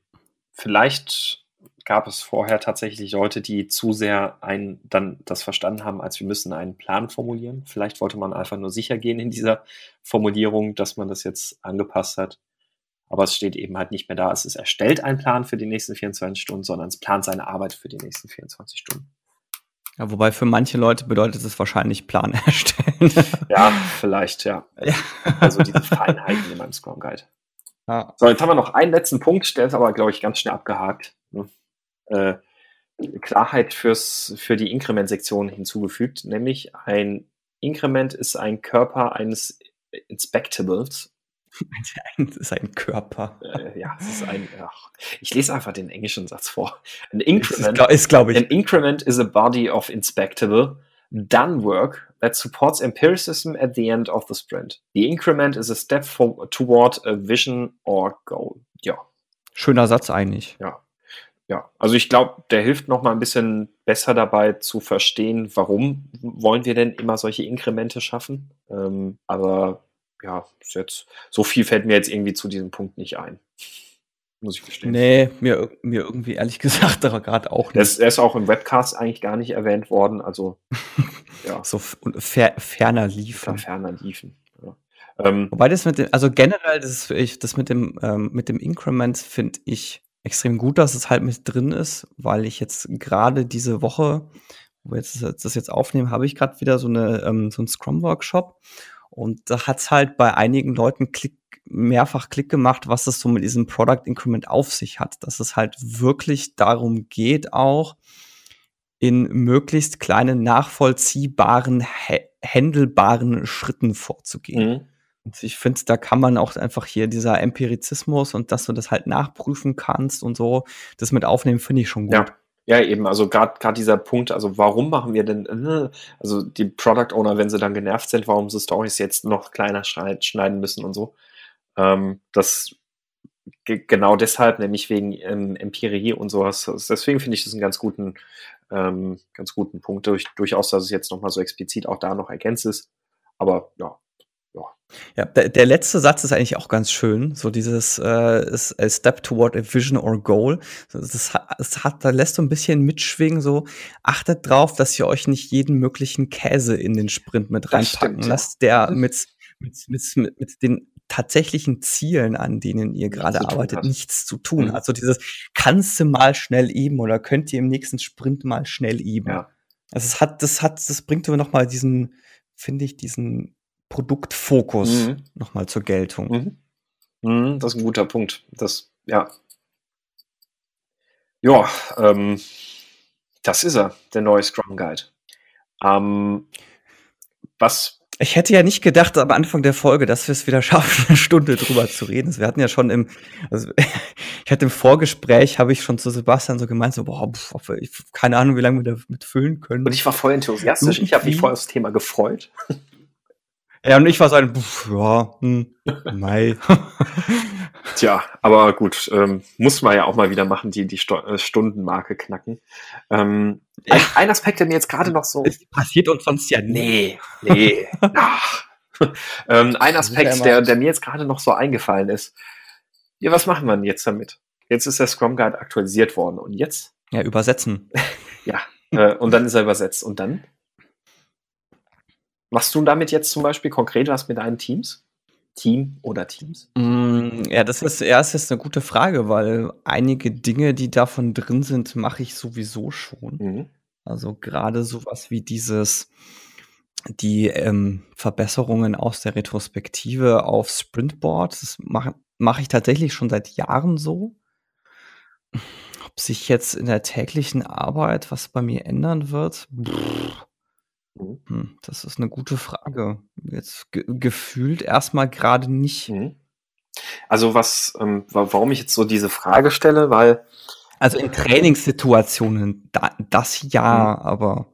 vielleicht gab es vorher tatsächlich Leute, die zu sehr ein, dann das verstanden haben, als wir müssen einen Plan formulieren. Vielleicht wollte man einfach nur sicher gehen in dieser Formulierung, dass man das jetzt angepasst hat. Aber es steht eben halt nicht mehr da. Es ist erstellt ein Plan für die nächsten 24 Stunden, sondern es plant seine Arbeit für die nächsten 24 Stunden. Ja, wobei für manche Leute bedeutet es wahrscheinlich Plan erstellen. ja, vielleicht, ja. ja. Also diese Feinheiten in meinem Scrum Guide. Ja. So, jetzt haben wir noch einen letzten Punkt, der ist aber, glaube ich, ganz schnell abgehakt. Ne? Äh, Klarheit fürs, für die Inkrement-Sektion hinzugefügt, nämlich ein Inkrement ist ein Körper eines Inspectables das ist ein Körper. Äh, ja, es ist ein. Ach, ich lese einfach den englischen Satz vor. An increment ist, ist glaube ich. An increment is a body of inspectable done work that supports empiricism at the end of the sprint. The increment is a step for, toward a vision or goal. Ja. Schöner Satz eigentlich. Ja. Ja, also ich glaube, der hilft noch mal ein bisschen besser dabei zu verstehen, warum wollen wir denn immer solche Inkremente schaffen. Ähm, aber ja, ist jetzt, so viel fällt mir jetzt irgendwie zu diesem Punkt nicht ein. Muss ich verstehen. Nee, mir, mir irgendwie ehrlich gesagt aber gerade auch nicht. Er ist auch im Webcast eigentlich gar nicht erwähnt worden, also ja. So fer ferner liefen. Ferner liefen. Ja. Ähm, Wobei das mit dem, also generell, das, ich, das mit dem, ähm, mit dem Increment finde ich extrem gut, dass es halt mit drin ist, weil ich jetzt gerade diese Woche, wo wir jetzt das jetzt aufnehmen, habe ich gerade wieder so eine ähm, so einen Scrum Workshop und da hat's halt bei einigen Leuten Klick, mehrfach Klick gemacht, was es so mit diesem Product Increment auf sich hat. Dass es halt wirklich darum geht, auch in möglichst kleinen, nachvollziehbaren, händelbaren Schritten vorzugehen. Mhm. Und ich finde, da kann man auch einfach hier dieser Empirizismus und dass du das halt nachprüfen kannst und so, das mit aufnehmen, finde ich schon gut. Ja. Ja, eben, also gerade dieser Punkt, also warum machen wir denn, äh, also die Product Owner, wenn sie dann genervt sind, warum sie Stories jetzt noch kleiner schneiden müssen und so. Ähm, das genau deshalb, nämlich wegen ähm, Empirie und sowas. Deswegen finde ich das einen ganz guten, ähm, ganz guten Punkt. Durch, durchaus, dass es jetzt nochmal so explizit auch da noch ergänzt ist. Aber ja, ja. Der, der, letzte Satz ist eigentlich auch ganz schön. So dieses äh, ist a step toward a vision or goal. Das, das hat, da lässt so ein bisschen mitschwingen. So achtet drauf, dass ihr euch nicht jeden möglichen Käse in den Sprint mit reinpacken stimmt, lasst, der mhm. mit, mit, mit, mit den tatsächlichen Zielen, an denen ihr gerade arbeitet, nichts zu tun. Mhm. Also dieses kannst du mal schnell eben oder könnt ihr im nächsten Sprint mal schnell eben. Ja. Also es hat, das hat, das bringt immer noch mal diesen, finde ich, diesen Produktfokus mhm. noch mal zur Geltung. Mhm. Mhm, das ist ein guter Punkt. Das, ja. Ja, ähm, das ist er, der neue Scrum Guide. Ähm, was ich hätte ja nicht gedacht am Anfang der Folge, dass wir es wieder schaffen, eine Stunde drüber zu reden. Wir hatten ja schon im, also ich hatte im Vorgespräch, habe ich schon zu Sebastian so gemeint, so, boah, pf, ich, keine Ahnung, wie lange wir damit füllen können. Und ich war voll enthusiastisch. Ich habe mich voll aufs Thema gefreut. Ja, und ich war so ein, pf, ja, hm, Mai. Tja, aber gut, ähm, muss man ja auch mal wieder machen, die, die Sto äh, Stundenmarke knacken. Ähm, ein, ein, Aspekt, der mir jetzt gerade noch so. Das passiert uns sonst ja Nee, nee. ähm, ein Aspekt, der, der mir jetzt gerade noch so eingefallen ist. Ja, was machen wir denn jetzt damit? Jetzt ist der Scrum Guide aktualisiert worden und jetzt? Ja, übersetzen. ja, äh, und dann ist er übersetzt. Und dann? Machst du damit jetzt zum Beispiel konkret was mit deinen Teams? Team oder Teams? Mm, ja, das ist erst jetzt eine gute Frage, weil einige Dinge, die davon drin sind, mache ich sowieso schon. Mhm. Also gerade sowas wie dieses, die ähm, Verbesserungen aus der Retrospektive auf Sprintboard, das mache mach ich tatsächlich schon seit Jahren so. Ob sich jetzt in der täglichen Arbeit was bei mir ändern wird? Pff, Mhm. Hm, das ist eine gute Frage. Jetzt ge gefühlt erstmal gerade nicht. Mhm. Also was, ähm, warum ich jetzt so diese Frage stelle, weil Also in Trainingssituationen, da das ja, Mhm. aber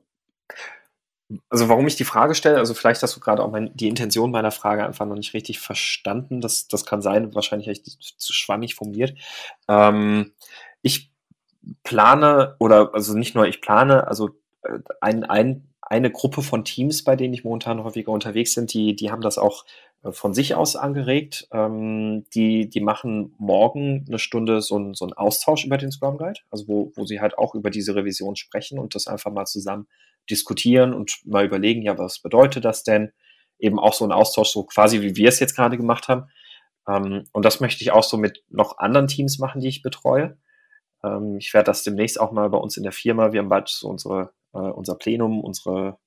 Also warum ich die Frage stelle, also vielleicht hast du gerade auch mein die Intention meiner Frage einfach noch nicht richtig verstanden. Das das kann sein, wahrscheinlich habe ich zu schwammig formuliert. Ähm, ich plane oder also nicht nur ich plane, also, äh, ein ein eine Gruppe von Teams, bei denen ich momentan häufiger unterwegs bin, die, die haben das auch äh, von sich aus angeregt. Ähm, die, die machen morgen eine Stunde so, ein, so einen Austausch über den Scrum Guide, also wo, wo sie halt auch über diese Revision sprechen und das einfach mal zusammen diskutieren und mal überlegen, ja, was bedeutet das denn? Eben auch so ein Austausch, so quasi wie wir es jetzt gerade gemacht haben. Ähm, und das möchte ich auch so mit noch anderen Teams machen, die ich betreue. Ähm, ich werde das demnächst auch mal bei uns in der Firma, wir haben bald so unsere äh, unser Plenum, unsere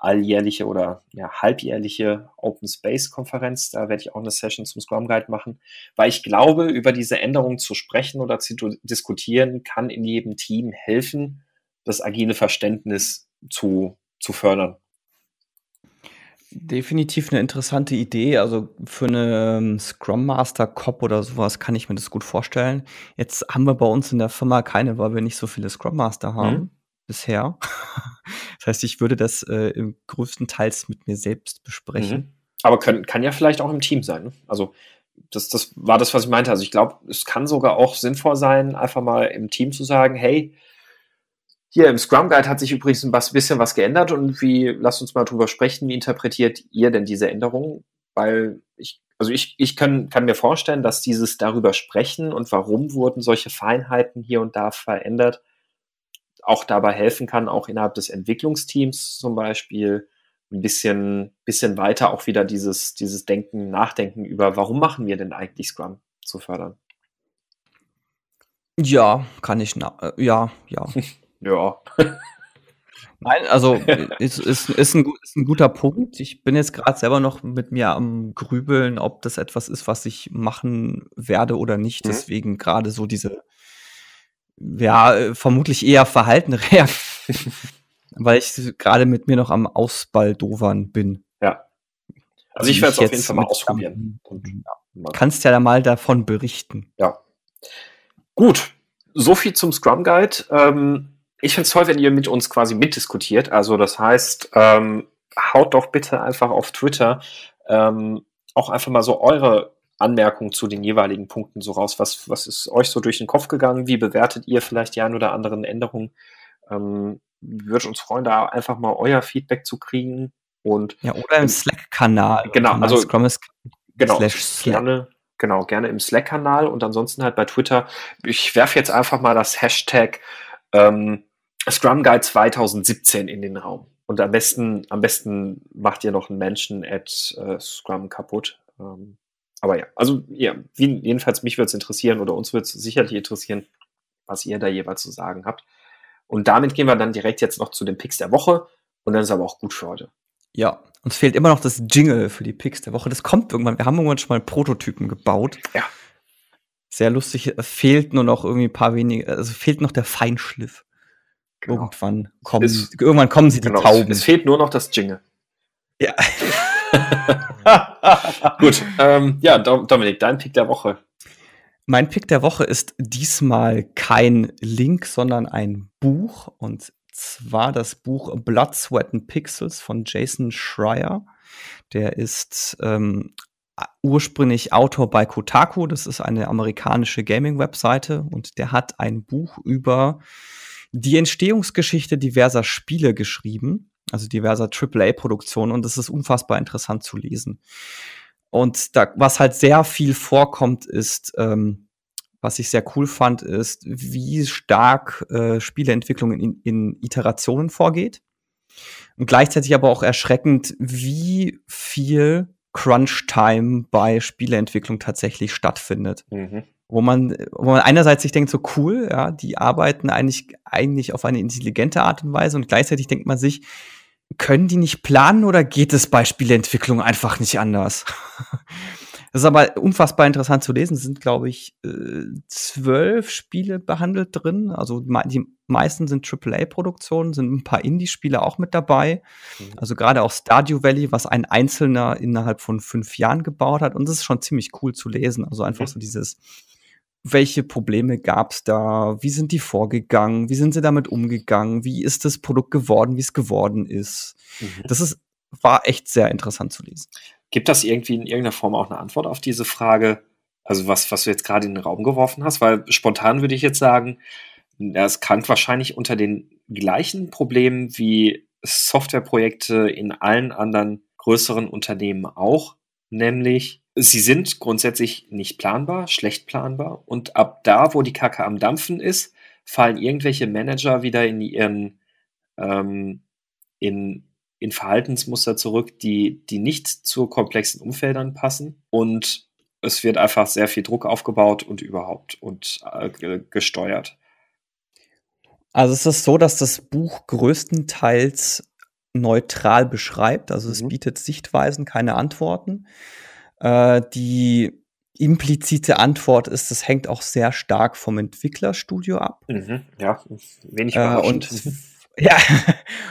alljährliche oder ja, halbjährliche Open Space Konferenz. Da werde ich auch eine Session zum Scrum Guide machen, weil ich glaube, über diese Änderungen zu sprechen oder zu diskutieren, kann in jedem Team helfen, das agile Verständnis zu, zu fördern. Definitiv eine interessante Idee. Also für eine ähm, Scrum Master Cop oder sowas kann ich mir das gut vorstellen. Jetzt haben wir bei uns in der Firma keine, weil wir nicht so viele Scrum Master haben. Mhm bisher. das heißt, ich würde das äh, im größtenteils mit mir selbst besprechen. Mhm. Aber können, kann ja vielleicht auch im Team sein. Ne? Also das, das war das, was ich meinte. Also ich glaube, es kann sogar auch sinnvoll sein, einfach mal im Team zu sagen, hey, hier im Scrum Guide hat sich übrigens ein bisschen was geändert und wie, lasst uns mal drüber sprechen, wie interpretiert ihr denn diese Änderungen? Weil ich, also ich, ich kann, kann mir vorstellen, dass dieses darüber sprechen und warum wurden solche Feinheiten hier und da verändert, auch dabei helfen kann, auch innerhalb des Entwicklungsteams zum Beispiel ein bisschen, bisschen weiter auch wieder dieses, dieses Denken, Nachdenken über, warum machen wir denn eigentlich Scrum zu fördern. Ja, kann ich, äh, ja, ja. ja. Nein, also ist, ist, ist, ein, ist ein guter Punkt. Ich bin jetzt gerade selber noch mit mir am Grübeln, ob das etwas ist, was ich machen werde oder nicht. Mhm. Deswegen gerade so diese ja, äh, vermutlich eher verhaltene Reaktion, weil ich gerade mit mir noch am Ausbaldovern bin. Ja. Also, ich werde es auf jeden Fall mal ausprobieren. Und, ja. Kannst ja mal davon berichten. Ja. Gut. So viel zum Scrum Guide. Ähm, Ich finde es toll, wenn ihr mit uns quasi mitdiskutiert. Also das heißt, ähm, haut doch bitte einfach auf Twitter ähm, auch einfach mal so eure Anmerkungen zu den jeweiligen Punkten so raus. Was, was ist euch so durch den Kopf gegangen? Wie bewertet ihr vielleicht die ein oder anderen Änderungen? Ähm, würde uns freuen, da einfach mal euer Feedback zu kriegen. Und ja, oder im Slack-Kanal. Genau, also Scrum ist genau, gerne, genau, gerne im Slack-Kanal und ansonsten halt bei Twitter. Ich werfe jetzt einfach mal das Hashtag ähm, Scrum Guide 2017 in den Raum. Und am besten, am besten macht ihr noch einen Menschen at äh, Scrum kaputt. Ähm, aber ja, also ja, jedenfalls mich würde es interessieren oder uns würde es sicherlich interessieren, was ihr da jeweils zu sagen habt. Und damit gehen wir dann direkt jetzt noch zu den Picks der Woche. Und dann ist aber auch gut für heute. Ja, uns fehlt immer noch das Jingle für die Picks der Woche. Das kommt irgendwann. Wir haben irgendwann schon mal Prototypen gebaut. Ja. Sehr lustig. Fehlt nur noch irgendwie ein paar wenige, also fehlt noch der Feinschliff. Genau. Irgendwann kommen, es, irgendwann kommen sie die genau, Tauben. Es fehlt nur noch das Jingle. Ja. Gut, ähm, ja, Dominik, dein Pick der Woche. Mein Pick der Woche ist diesmal kein Link, sondern ein Buch. Und zwar das Buch Blood, Sweat and Pixels von Jason Schreier. Der ist ähm, ursprünglich Autor bei Kotaku. Das ist eine amerikanische Gaming-Webseite. Und der hat ein Buch über die Entstehungsgeschichte diverser Spiele geschrieben, also diverser AAA-Produktionen, und das ist unfassbar interessant zu lesen. Und da, was halt sehr viel vorkommt, ist, ähm, was ich sehr cool fand, ist, wie stark äh, Spieleentwicklung in, in Iterationen vorgeht. Und gleichzeitig aber auch erschreckend, wie viel Crunch-Time bei Spieleentwicklung tatsächlich stattfindet. Mhm wo man, wo man einerseits sich denkt, so cool, ja, die arbeiten eigentlich, eigentlich auf eine intelligente Art und Weise und gleichzeitig denkt man sich, können die nicht planen oder geht es bei Spieleentwicklung einfach nicht anders? das ist aber unfassbar interessant zu lesen. Es sind, glaube ich, äh, zwölf Spiele behandelt drin. Also die meisten sind AAA-Produktionen, sind ein paar Indie-Spiele auch mit dabei. Mhm. Also gerade auch Stardew Valley, was ein Einzelner innerhalb von fünf Jahren gebaut hat. Und das ist schon ziemlich cool zu lesen. Also einfach mhm. so dieses welche Probleme gab es da? Wie sind die vorgegangen? Wie sind sie damit umgegangen? Wie ist das Produkt geworden, wie es geworden ist? Mhm. Das ist, war echt sehr interessant zu lesen. Gibt das irgendwie in irgendeiner Form auch eine Antwort auf diese Frage? Also was, was du jetzt gerade in den Raum geworfen hast? Weil spontan würde ich jetzt sagen, es krankt wahrscheinlich unter den gleichen Problemen wie Softwareprojekte in allen anderen größeren Unternehmen auch, nämlich Sie sind grundsätzlich nicht planbar, schlecht planbar. Und ab da, wo die Kacke am Dampfen ist, fallen irgendwelche Manager wieder in ihren ähm, in, in Verhaltensmuster zurück, die, die nicht zu komplexen Umfeldern passen. Und es wird einfach sehr viel Druck aufgebaut und überhaupt und äh, gesteuert. Also es ist so, dass das Buch größtenteils neutral beschreibt. Also es mhm. bietet Sichtweisen, keine Antworten. Äh, die implizite Antwort ist, es hängt auch sehr stark vom Entwicklerstudio ab. Mhm, ja, wenig äh, und ja,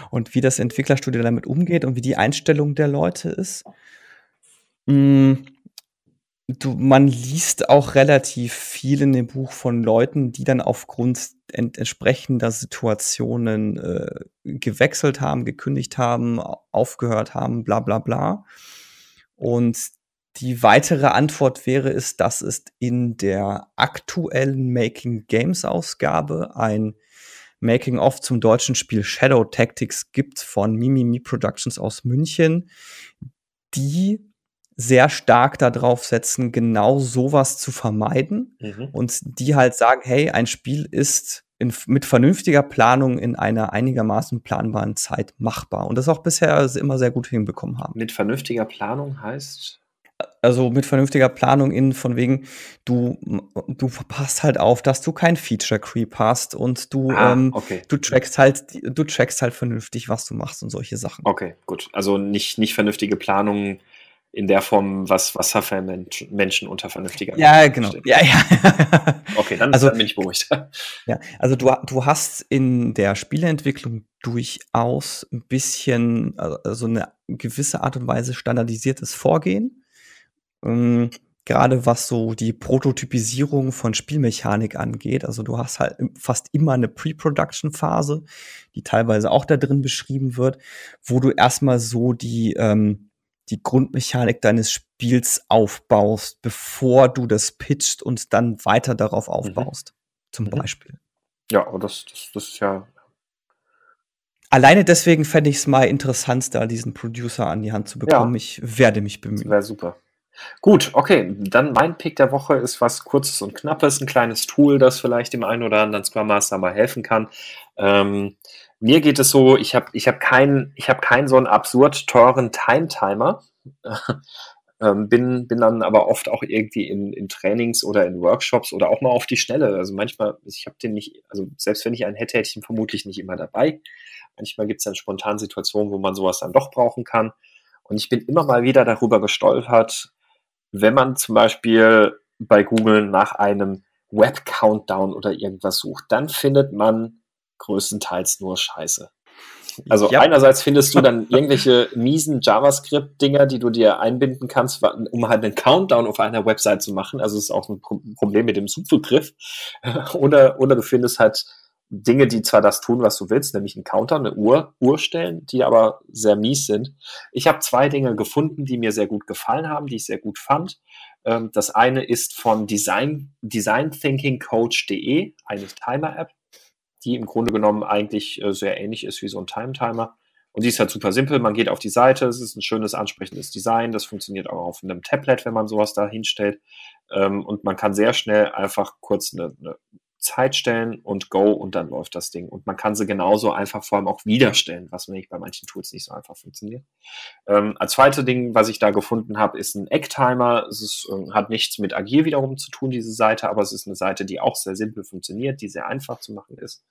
und wie das Entwicklerstudio damit umgeht und wie die Einstellung der Leute ist. Mm, du, man liest auch relativ viel in dem Buch von Leuten, die dann aufgrund ent entsprechender Situationen äh, gewechselt haben, gekündigt haben, aufgehört haben, bla bla bla. Und die weitere Antwort wäre es, dass es in der aktuellen Making Games Ausgabe ein Making of zum deutschen Spiel Shadow Tactics gibt von Mimimi Productions aus München, die sehr stark darauf setzen, genau sowas zu vermeiden mhm. und die halt sagen, hey, ein Spiel ist in, mit vernünftiger Planung in einer einigermaßen planbaren Zeit machbar und das auch bisher immer sehr gut hinbekommen haben. Mit vernünftiger Planung heißt? also mit vernünftiger Planung in von wegen, du, du passt halt auf, dass du kein Feature Creep hast und du, ah, ähm, okay. du trackst halt, du trackst halt vernünftig, was du machst und solche Sachen. Okay, gut. Also nicht, nicht vernünftige Planung in der Form, was Wasserfallmenschen unter vernünftiger Ja, genau. Verstehen. Ja, ja. okay, dann, also, dann bin ich beruhigt. Ja, also du, du hast in der Spieleentwicklung durchaus ein bisschen, also eine gewisse Art und Weise standardisiertes Vorgehen ähm, gerade was so die Prototypisierung von Spielmechanik angeht. Also du hast halt fast immer eine Pre-Production-Phase, die teilweise auch da drin beschrieben wird, wo du erstmal so die, ähm, die Grundmechanik deines Spiels aufbaust, bevor du das pitcht und dann weiter darauf mhm. aufbaust. Mhm. Zum Beispiel. Ja, aber das, das, das ist ja Alleine deswegen fände ich es mal interessant, da diesen Producer an die Hand zu bekommen. Ja. Ich werde mich bemühen. Wäre super. Gut, okay. Dann mein Pick der Woche ist was Kurzes und Knappes, ein kleines Tool, das vielleicht dem einen oder anderen Scrum Master mal helfen kann. Ähm, mir geht es so, ich habe ich hab keinen hab keinen so einen absurd teuren Time-Timer. ähm, bin, bin dann aber oft auch irgendwie in, in Trainings oder in Workshops oder auch mal auf die Schnelle. Also manchmal, ich habe den nicht, also selbst wenn ich einen hätte, hätte ich ihn vermutlich nicht immer dabei. Manchmal gibt es dann spontan Situationen, wo man sowas dann doch brauchen kann. Und ich bin immer mal wieder darüber gestolpert, wenn man zum Beispiel bei Google nach einem Web-Countdown oder irgendwas sucht, dann findet man größtenteils nur Scheiße. Also ja. einerseits findest du dann irgendwelche miesen JavaScript-Dinger, die du dir einbinden kannst, um halt einen Countdown auf einer Website zu machen. Also es ist auch ein Problem mit dem Suchbegriff. oder, oder du findest halt Dinge, die zwar das tun, was du willst, nämlich einen Counter, eine Uhr, Uhr stellen, die aber sehr mies sind. Ich habe zwei Dinge gefunden, die mir sehr gut gefallen haben, die ich sehr gut fand. Ähm, das eine ist von Design, designthinkingcoach.de, eine Timer-App, die im Grunde genommen eigentlich äh, sehr ähnlich ist wie so ein Time-Timer. Und die ist halt super simpel. Man geht auf die Seite, es ist ein schönes, ansprechendes Design. Das funktioniert auch auf einem Tablet, wenn man sowas da hinstellt. Ähm, und man kann sehr schnell einfach kurz eine, eine Zeit stellen und Go und dann läuft das Ding. Und man kann sie genauso einfach vor allem auch wiederstellen, was nämlich bei manchen Tools nicht so einfach funktioniert. Ähm, als zweite Ding, was ich da gefunden habe, ist ein Ecktimer. Es ist, äh, hat nichts mit Agil wiederum zu tun, diese Seite, aber es ist eine Seite, die auch sehr simpel funktioniert, die sehr einfach zu machen ist.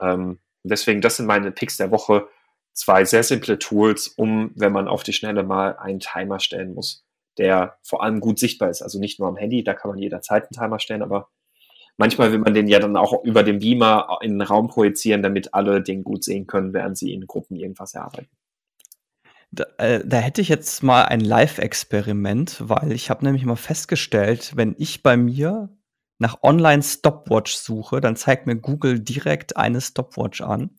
Ähm, deswegen, das sind meine Picks der Woche. Zwei sehr simple Tools, um, wenn man auf die Schnelle mal einen Timer stellen muss, der vor allem gut sichtbar ist. Also nicht nur am Handy, da kann man jederzeit einen Timer stellen, aber manchmal will man den ja dann auch über den Beamer in den Raum projizieren, damit alle den gut sehen können, während sie in Gruppen irgendwas erarbeiten. Da, äh, da hätte ich jetzt mal ein Live-Experiment, weil ich habe nämlich mal festgestellt, wenn ich bei mir nach Online-Stopwatch suche, dann zeigt mir Google direkt eine Stopwatch an.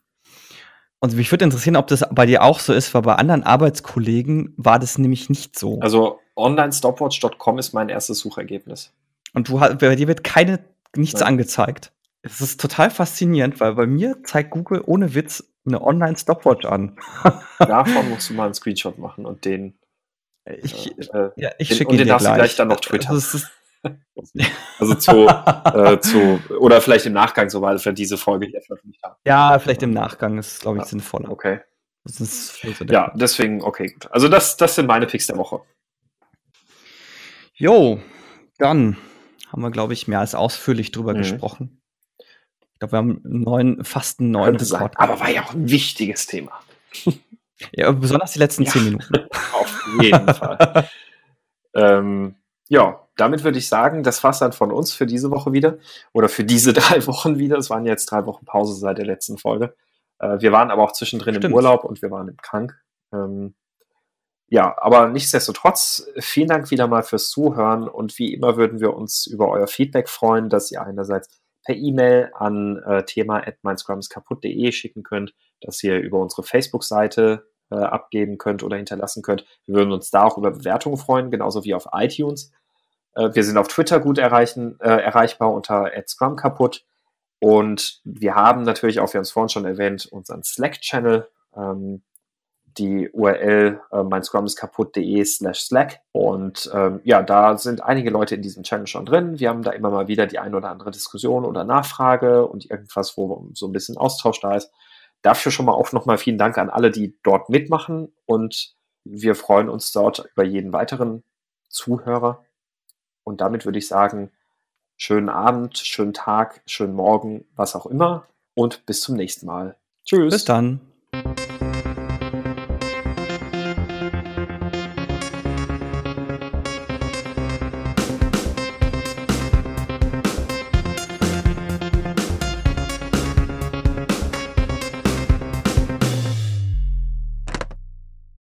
Und mich würde interessieren, ob das bei dir auch so ist, weil bei anderen Arbeitskollegen war das nämlich nicht so. Also onlinestopwatch.com ist mein erstes Suchergebnis. Und du, bei dir wird keine nichts ja. angezeigt. Es ist total faszinierend, weil bei mir zeigt Google ohne Witz eine Online-Stopwatch an. Davon musst du mal einen Screenshot machen und den. Ich, äh, ja, ich den, schicke und den darfst gleich. du gleich dann noch twittern. also zu, äh, zu, oder vielleicht im Nachgang, sobald wir diese Folge hier veröffentlicht haben. Ja, vielleicht im Nachgang ist, glaube ich, ja. sinnvoller. Okay. Das ist ja, deswegen, okay, gut. Also das, das sind meine Picks der Woche. Jo, dann haben wir, glaube ich, mehr als ausführlich drüber mhm. gesprochen. Ich glaube, wir haben neun, fast einen neuen Rekord. Sein, aber war ja auch ein wichtiges Thema. ja, besonders die letzten ja, zehn Minuten. Auf jeden Fall. ähm, ja, damit würde ich sagen, das war's dann von uns für diese Woche wieder. Oder für diese drei Wochen wieder. Es waren jetzt drei Wochen Pause seit der letzten Folge. Äh, wir waren aber auch zwischendrin Stimmt. im Urlaub und wir waren im Krank. Ähm, ja, aber nichtsdestotrotz, vielen Dank wieder mal fürs Zuhören und wie immer würden wir uns über euer Feedback freuen, dass ihr einerseits per E-Mail an äh, thema@meinscrumskaputt.de schicken könnt, dass ihr über unsere Facebook-Seite äh, abgeben könnt oder hinterlassen könnt. Wir würden uns da auch über Bewertungen freuen, genauso wie auf iTunes. Äh, wir sind auf Twitter gut erreichen, äh, erreichbar unter @scrumkaputt und wir haben natürlich auch, wir haben es vorhin schon erwähnt, unseren Slack-Channel. Ähm, die URL äh, mein Scrum ist kaputt.de slash Slack. Und ähm, ja, da sind einige Leute in diesem Channel schon drin. Wir haben da immer mal wieder die ein oder andere Diskussion oder Nachfrage und irgendwas, wo so ein bisschen Austausch da ist. Dafür schon mal auch nochmal vielen Dank an alle, die dort mitmachen. Und wir freuen uns dort über jeden weiteren Zuhörer. Und damit würde ich sagen, schönen Abend, schönen Tag, schönen Morgen, was auch immer. Und bis zum nächsten Mal. Tschüss. Bis dann.